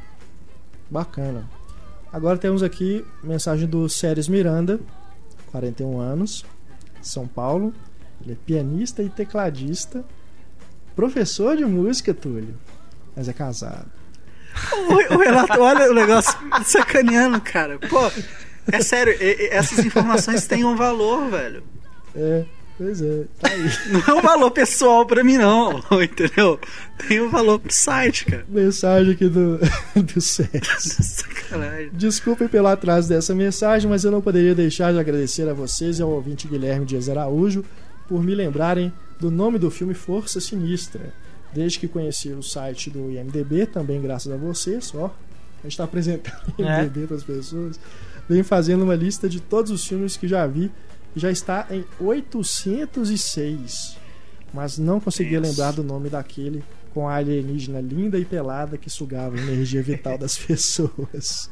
Bacana. Agora temos aqui mensagem do Séries Miranda, 41 anos, São Paulo. Ele é pianista e tecladista, professor de música, Túlio, mas é casado. O, o Renato, olha o negócio sacaneando, cara. Pô, é sério, essas informações têm um valor, velho. É, pois é, tá aí. [LAUGHS] Não é um valor pessoal pra mim, não, [LAUGHS] entendeu? Tem um valor pro site, cara. mensagem aqui do, [LAUGHS] do Séries. Sacanagem. Desculpem pelo atraso dessa mensagem, mas eu não poderia deixar de agradecer a vocês e ao ouvinte Guilherme Dias Araújo por me lembrarem do nome do filme Força Sinistra. Desde que conheci o site do IMDB, também graças a vocês, ó. A gente está apresentando o É. IMDB para as pessoas. Venho fazendo uma lista de todos os filmes que já vi já está em 806. Mas não conseguia Isso. lembrar do nome daquele com a alienígena linda e pelada que sugava a energia vital das [LAUGHS] pessoas.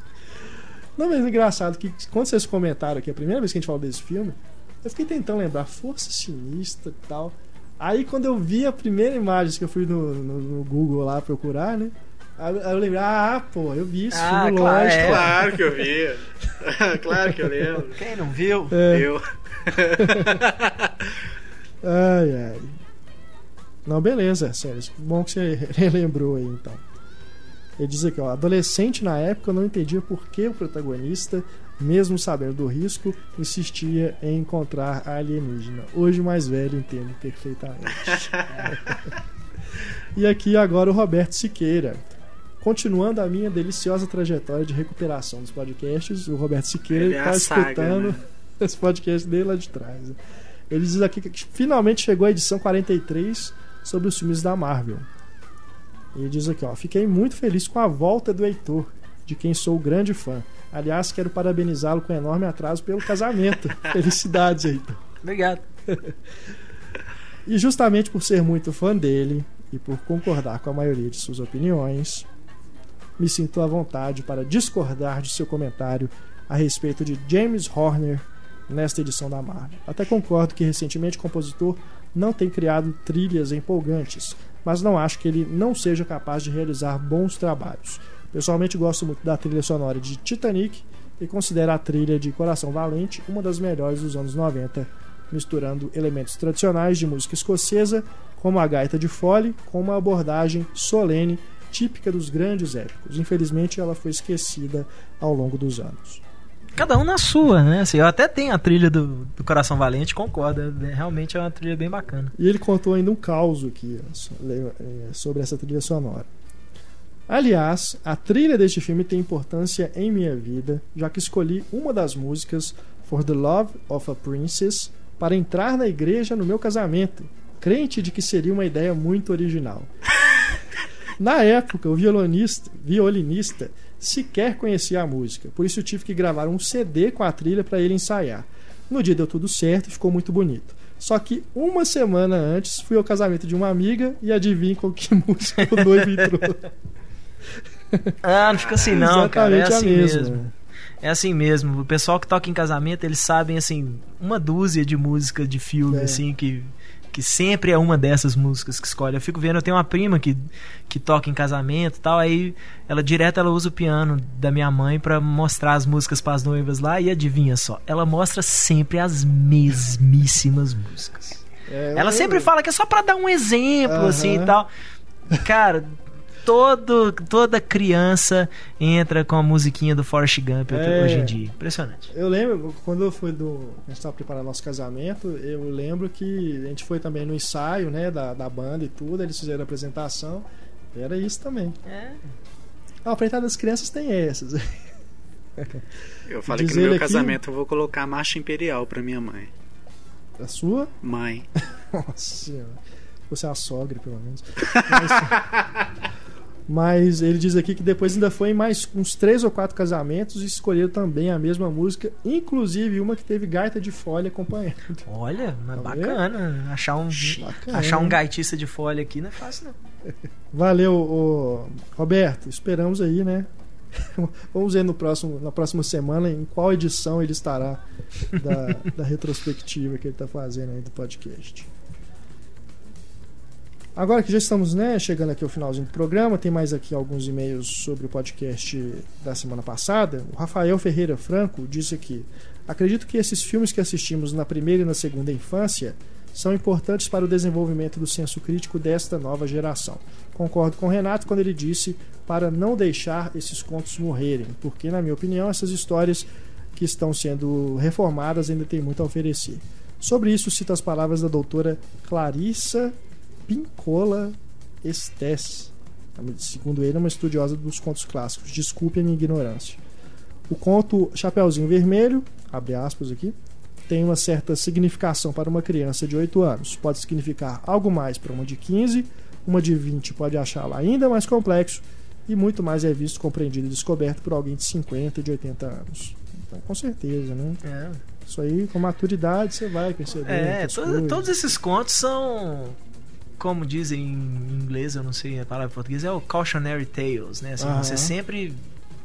Não, mas é engraçado que quando vocês comentaram aqui, a primeira vez que a gente falou desse filme, eu fiquei tentando lembrar Força Sinistra e tal. Aí quando eu vi a primeira imagem que eu fui no, no- no Google lá procurar, né? Aí eu lembrei, ah, pô, eu vi esse Ah, filme, claro, lógico. é. Claro que eu vi. [LAUGHS] claro que eu lembro. Quem não viu? É. Eu. [LAUGHS] Ai, ai. Não, beleza, sério. Bom que você relembrou aí então. Ele diz aqui, ó, adolescente na época eu não entendia por que o protagonista, mesmo sabendo do risco, insistia em encontrar a alienígena. Hoje mais velho entendo perfeitamente. [LAUGHS] e aqui agora o Roberto Siqueira. Continuando a minha deliciosa trajetória de recuperação dos podcasts, o Roberto Siqueira é está a saga, escutando né? esse podcast dele lá de trás. Ele diz aqui que finalmente chegou a edição 43 sobre os filmes da Marvel. E ele diz aqui, ó, fiquei muito feliz com a volta do Heitor, de quem sou grande fã. Aliás, quero parabenizá-lo com enorme atraso pelo casamento. [LAUGHS] Felicidades, Heitor. Obrigado. [LAUGHS] E justamente por ser muito fã dele e por concordar com a maioria de suas opiniões, me sinto à vontade para discordar de seu comentário a respeito de James Horner nesta edição da Marvel. Até concordo que recentemente o compositor não tem criado trilhas empolgantes, mas não acho que ele não seja capaz de realizar bons trabalhos. Pessoalmente gosto muito da trilha sonora de Titanic e considero a trilha de Coração Valente uma das melhores dos anos 90, misturando elementos tradicionais de música escocesa, como a gaita de fole, com uma abordagem solene típica dos grandes épicos. Infelizmente, ela foi esquecida ao longo dos anos. Cada um na sua, né? Assim, eu até tenho a trilha do, do Coração Valente, concordo. é- Realmente é uma trilha bem bacana. E ele contou ainda um caos aqui le- é, sobre essa trilha sonora. Aliás, a trilha deste filme tem importância em minha vida, já que escolhi uma das músicas For the Love of a Princess para entrar na igreja no meu casamento, crente de que seria uma ideia muito original. Na época, o violonista, violinista sequer conhecia a música, por isso tive que gravar um CD com a trilha para ele ensaiar. No dia deu tudo certo e ficou muito bonito. Só que uma semana antes fui ao casamento de uma amiga e adivinhe com que [LAUGHS] música o noivo entrou. Ah, não fica assim não, cara. É assim mesma. mesmo. É assim mesmo. O pessoal que toca em casamento, eles sabem, assim, uma dúzia de músicas de filme, É. assim, que, que sempre é uma dessas músicas que escolhe. Eu fico vendo, eu tenho uma prima que, que toca em casamento e tal, aí ela direto ela usa o piano da minha mãe pra mostrar as músicas pras noivas lá, e adivinha só, ela mostra sempre as mesmíssimas músicas. É, Ela eu- sempre fala que é só pra dar um exemplo, Aham. assim e tal. Cara, todo, toda criança entra com a musiquinha do Forrest Gump É. hoje em dia. Impressionante. Eu lembro, quando eu fui do. A gente estava preparando nosso casamento, eu lembro que a gente foi também no ensaio, né, da, da banda e tudo, eles fizeram a apresentação. Era isso também. É. Ah, a apresentada das crianças tem essas. Eu falei Diz que no meu ele aqui- casamento eu vou colocar a marcha imperial pra minha mãe. A sua? Mãe. [LAUGHS] Nossa senhora. Você é a sogra, pelo menos. Mas, [LAUGHS] mas ele diz aqui que depois ainda foi em mais uns três ou quatro casamentos e escolheram também a mesma música, inclusive uma que teve gaita de folha acompanhando. Olha, mas Tá bacana. Achar um, Bacana, achar um gaitista de folha aqui não é fácil, não. Valeu, ô, Roberto. Esperamos aí, né? [LAUGHS] Vamos ver no próximo, na próxima semana em qual edição ele estará da, da retrospectiva que ele está fazendo aí do podcast. Agora que já estamos né, chegando aqui ao finalzinho do programa, tem mais aqui alguns e-mails sobre o podcast da semana passada. O Rafael Ferreira Franco disse aqui: Acredito que esses filmes que assistimos na primeira e na segunda infância são importantes para o desenvolvimento do senso crítico desta nova geração. Concordo com o Renato quando ele disse para não deixar esses contos morrerem, porque, na minha opinião, essas histórias que estão sendo reformadas ainda têm muito a oferecer. Sobre isso, cito as palavras da doutora Clarissa Pincola Estes, segundo ele, é uma estudiosa dos contos clássicos. Desculpe a minha ignorância. O conto Chapeuzinho Vermelho, abre aspas aqui, tem uma certa significação para uma criança de 8 anos. Pode significar algo mais para uma de 15, uma de 20 pode achá-la ainda mais complexo e muito mais é visto, compreendido e descoberto por alguém de 50 e de 80 anos. Então, com certeza, né? É, Isso aí, com maturidade, você vai perceber. é outras to- coisas. todos esses contos são. Como dizem em inglês, eu não sei a palavra em português, é o cautionary tales, né? Assim, Aham. Você sempre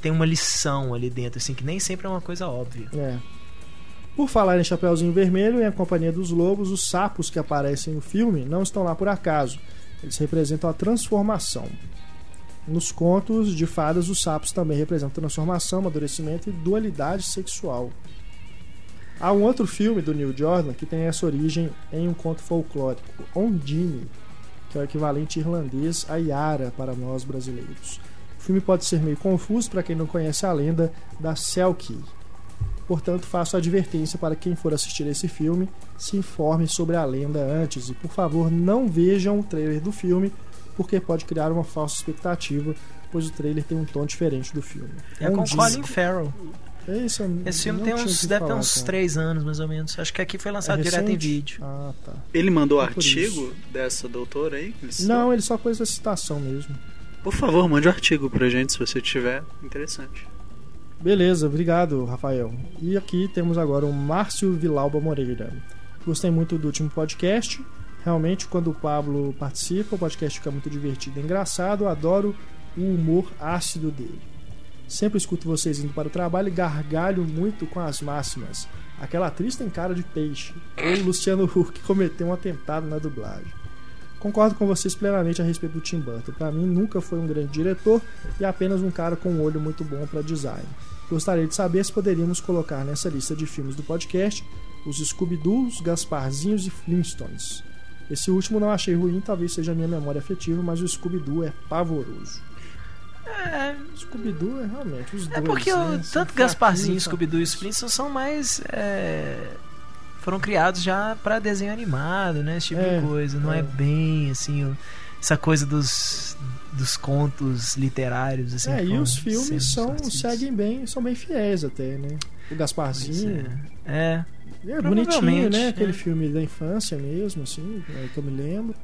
tem uma lição ali dentro, assim, que nem sempre é uma coisa óbvia. É. Por falar em Chapeuzinho Vermelho e a Companhia dos Lobos, os sapos que aparecem no filme não estão lá por acaso. Eles representam a transformação. Nos contos de fadas, os sapos também representam transformação, amadurecimento e dualidade sexual. Há um outro filme do Neil Jordan que tem essa origem em um conto folclórico, Ondine, que é o equivalente irlandês a Yara para nós brasileiros. O filme pode ser meio confuso para quem não conhece a lenda da Selkie. Portanto, faço a advertência para quem for assistir esse filme, se informe sobre a lenda antes e, por favor, não vejam o trailer do filme, porque pode criar uma falsa expectativa, pois o trailer tem um tom diferente do filme. É com. Colin Farrell. É isso, eu Esse filme tem uns, deve ter uns cara. 3 anos, mais ou menos. Acho que aqui foi lançado É direto em vídeo. Ah, tá. Ele mandou É artigo dessa doutora aí? Ele? Não, ele só pôs a citação mesmo. Por favor, mande o artigo pra gente se você tiver. Interessante. Beleza, obrigado, Rafael. E aqui temos agora o Márcio Vilauba Moreira. Gostei muito do último podcast. Realmente, quando o Pablo participa, o podcast fica muito divertido e engraçado. Adoro o humor ácido dele. Sempre escuto vocês indo para o trabalho e gargalho muito com as máximas. Aquela atriz tem cara de peixe. Ou Luciano Huck [LAUGHS] cometeu um atentado na dublagem. Concordo com vocês plenamente a respeito do Tim Burton. Para mim, nunca foi um grande diretor e apenas um cara com um olho muito bom para design. Gostaria de saber se poderíamos colocar nessa lista de filmes do podcast os Scooby-Doo, Gasparzinhos e Flintstones. Esse último não achei ruim, talvez seja a minha memória afetiva, mas o Scooby-Doo é pavoroso. É, Scooby-Doo é realmente os dois. é porque né, tanto Gasparzinho, Scooby-Doo e Flintstones são mais. é, foram criados já pra desenho animado, né? Esse tipo É, de coisa. Não é, é. bem assim. essa coisa dos, dos contos literários. Assim, É, e os filmes são, seguem bem, são bem fiéis até, né? O Gasparzinho. É. É, bonitinho, Provavelmente, né? Aquele é. filme da infância mesmo, assim, é, que eu me lembro.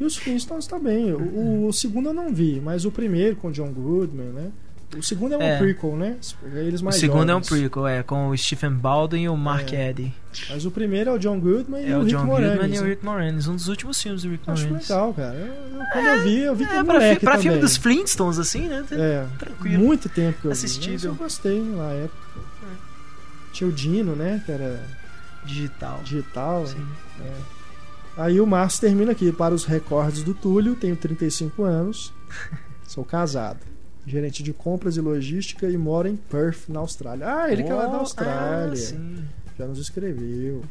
E os Flintstones também. O, o- o segundo eu não vi, mas o primeiro com o John Goodman, né? O segundo é um É. prequel, né? Eles O mais segundo é um jovens. prequel, é, com o Stephen Baldwin e o Mark É. Eddy. Mas o primeiro é o John Goodman e É o o Rick John Moranis. Goodman e o né? Rick Moranis, um dos últimos filmes do Rick Acho Moranis. legal, cara. Eu- eu- quando eu vi, eu vi com É, o pra, fi- pra filme dos Flintstones, assim, né? É, Tranquilo. muito tempo que eu vi. Assistível. Mas eu gostei na época. Tinha o Dino, né? Que era Digital. digital. Sim. É. Aí o Márcio termina aqui. Para os recordes do Túlio, tenho 35 anos, [LAUGHS] sou casado, gerente de compras e logística e moro em Perth, na Austrália. Ah, ele que é lá da Oh, Austrália. ah, sim. Já nos escreveu. O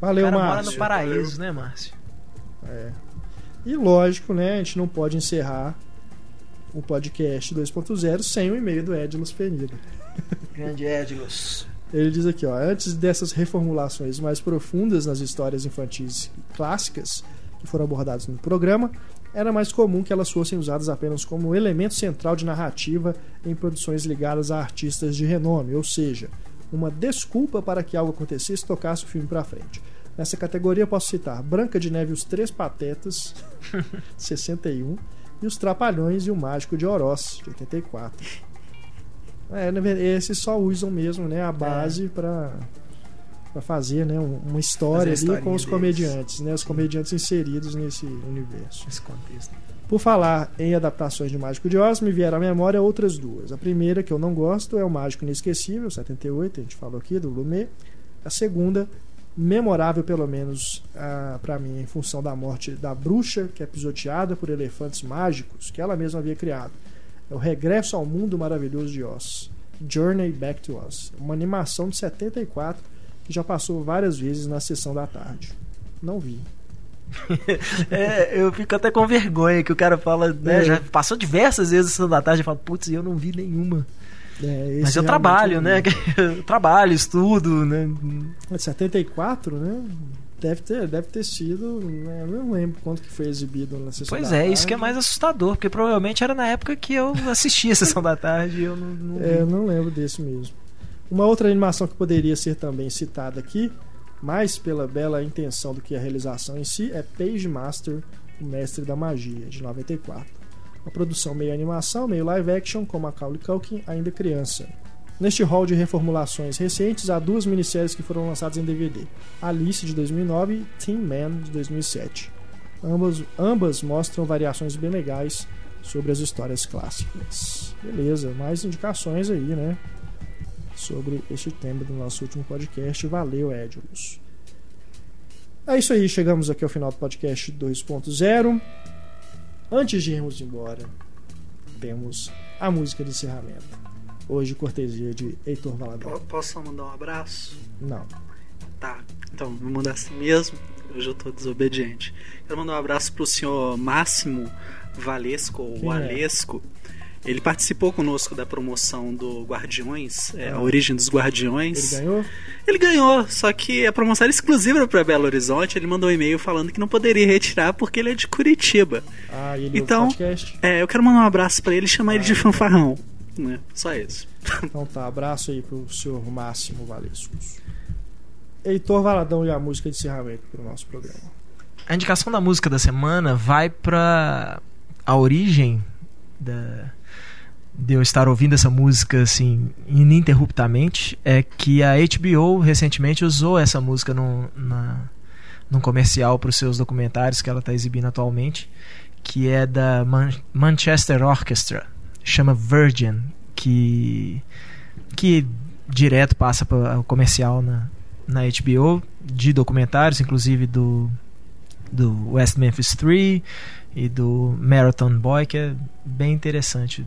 Valeu, cara mora Márcio. no paraíso, né, Márcio? É. E lógico, né? A gente não pode encerrar o podcast 2.0 sem o e-mail do Edilus Penida. Grande Edilus. Ele diz aqui, ó, antes dessas reformulações mais profundas nas histórias infantis clássicas que foram abordadas no programa, era mais comum que elas fossem usadas apenas como elemento central de narrativa em produções ligadas a artistas de renome, ou seja, uma desculpa para que algo acontecesse e tocasse o filme para frente. Nessa categoria posso citar Branca de Neve e os Três Patetas, [LAUGHS] 61, e Os Trapalhões e o Mágico de Oroz, de 84. É, na verdade, esses só usam mesmo né, a base para para fazer né, um- uma história ali com os historinha comediantes, né, os comediantes inseridos nesse universo. Nesse contexto. Por falar em adaptações de Mágico de Oz, me vieram à memória outras duas. A primeira, que eu não gosto, é o Mágico Inesquecível, 78, a gente falou aqui, do Lumet. A segunda, memorável pelo menos ah, para mim, em função da morte da bruxa, que é pisoteada por elefantes mágicos, que ela mesma havia criado. É o Regresso ao Mundo Maravilhoso de Oz. Journey Back to Oz. Uma animação de 74 que já passou várias vezes na sessão da tarde. Não vi. [LAUGHS] É, eu fico até com vergonha que o cara fala, né? É. Já passou diversas vezes a sessão da tarde e fala, putz, eu não vi nenhuma. É, Mas eu trabalho, eu né? [LAUGHS] Eu trabalho, estudo, né? É de 74, né? Deve ter, deve ter sido. Né? Eu não lembro quanto que foi exibido na sessão Pois da é, tarde. isso que é mais assustador, porque provavelmente era na época que eu assistia a sessão da tarde e eu não, não É, eu não lembro desse mesmo. Uma outra animação que poderia ser também citada aqui, mais pela bela intenção do que a realização em si, é Page Master, o Mestre da Magia, de 94. Uma produção meio animação, meio live action, com Macaulay Culkin ainda criança. Neste hall de reformulações recentes, há duas minisséries que foram lançadas em DVD: Alice, de 2009 e Teen Man, de 2007. Ambas, ambas mostram variações bem legais sobre as histórias clássicas. Beleza, mais indicações aí, né? Sobre este tema do nosso último podcast. Valeu, Edilus. É isso aí, chegamos aqui ao final do podcast 2.0. Antes de irmos embora, temos a música de encerramento. Hoje, cortesia de Heitor Valadão. Po- Posso só mandar um abraço? Não. Tá, então vou mandar assim mesmo. Hoje eu tô desobediente. Quero mandar um abraço pro senhor Máximo Valesco, ou Quem é? Valesco. Ele participou conosco da promoção do Guardiões, é, a Ah. origem dos Guardiões. Ele ganhou? Ele ganhou, só que a promoção era exclusiva para Belo Horizonte. Ele mandou um e-mail falando que não poderia retirar porque ele é de Curitiba. Ah, ele Então- o podcast? É, eu quero mandar um abraço para ele e chamar ele Ah, de então. fanfarrão. Né? Só isso. Então tá, abraço aí pro senhor Máximo Valescos. Heitor Valadão e a música de encerramento pro nosso programa. A indicação da música da semana vai pra a origem da de eu estar ouvindo essa música assim ininterruptamente é que a HBO recentemente usou essa música num, na, num comercial para os seus documentários que ela está exibindo atualmente, que é da Man- Manchester Orchestra, chama Virgin, que que direto passa para o comercial na, na HBO de documentários, inclusive do do West Memphis 3 e do Marathon Boy, que é bem interessante.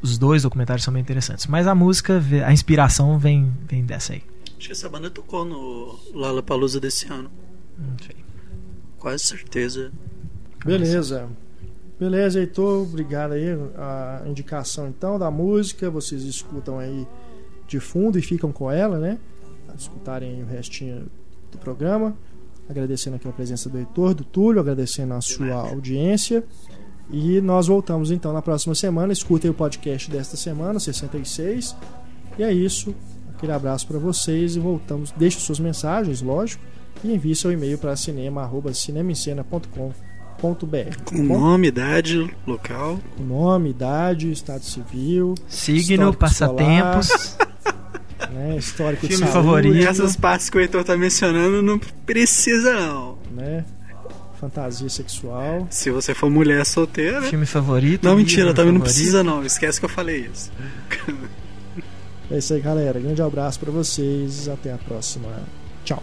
Os dois documentários são bem interessantes. Mas a música, a inspiração vem, vem dessa aí. Acho que essa banda tocou no Lollapalooza desse ano. Não sei. Quase certeza. Beleza. Beleza, Heitor, obrigado aí. A indicação então da música, vocês escutam aí de fundo e ficam com ela, né? Escutarem o restinho do programa. Agradecendo aqui a presença do Heitor, do Túlio, agradecendo a sua audiência. E nós voltamos então na próxima semana. Escutem o podcast desta semana, 66. E é isso. Aquele abraço para vocês e voltamos. Deixe suas mensagens, lógico, e envie seu e-mail para cinema@cinemascena.com Com nome, idade, local. Com nome, idade, estado civil, signo, passatempos. né, histórico Filme de saúde, favorito. Essas partes que o Heitor tá mencionando não precisa, não. Né, fantasia sexual. Se você for mulher solteira. Filme favorito. Não, mentira, também não favorito. precisa, não. Esquece que eu falei isso. É isso aí, galera. Grande abraço para vocês. Até a próxima. Tchau.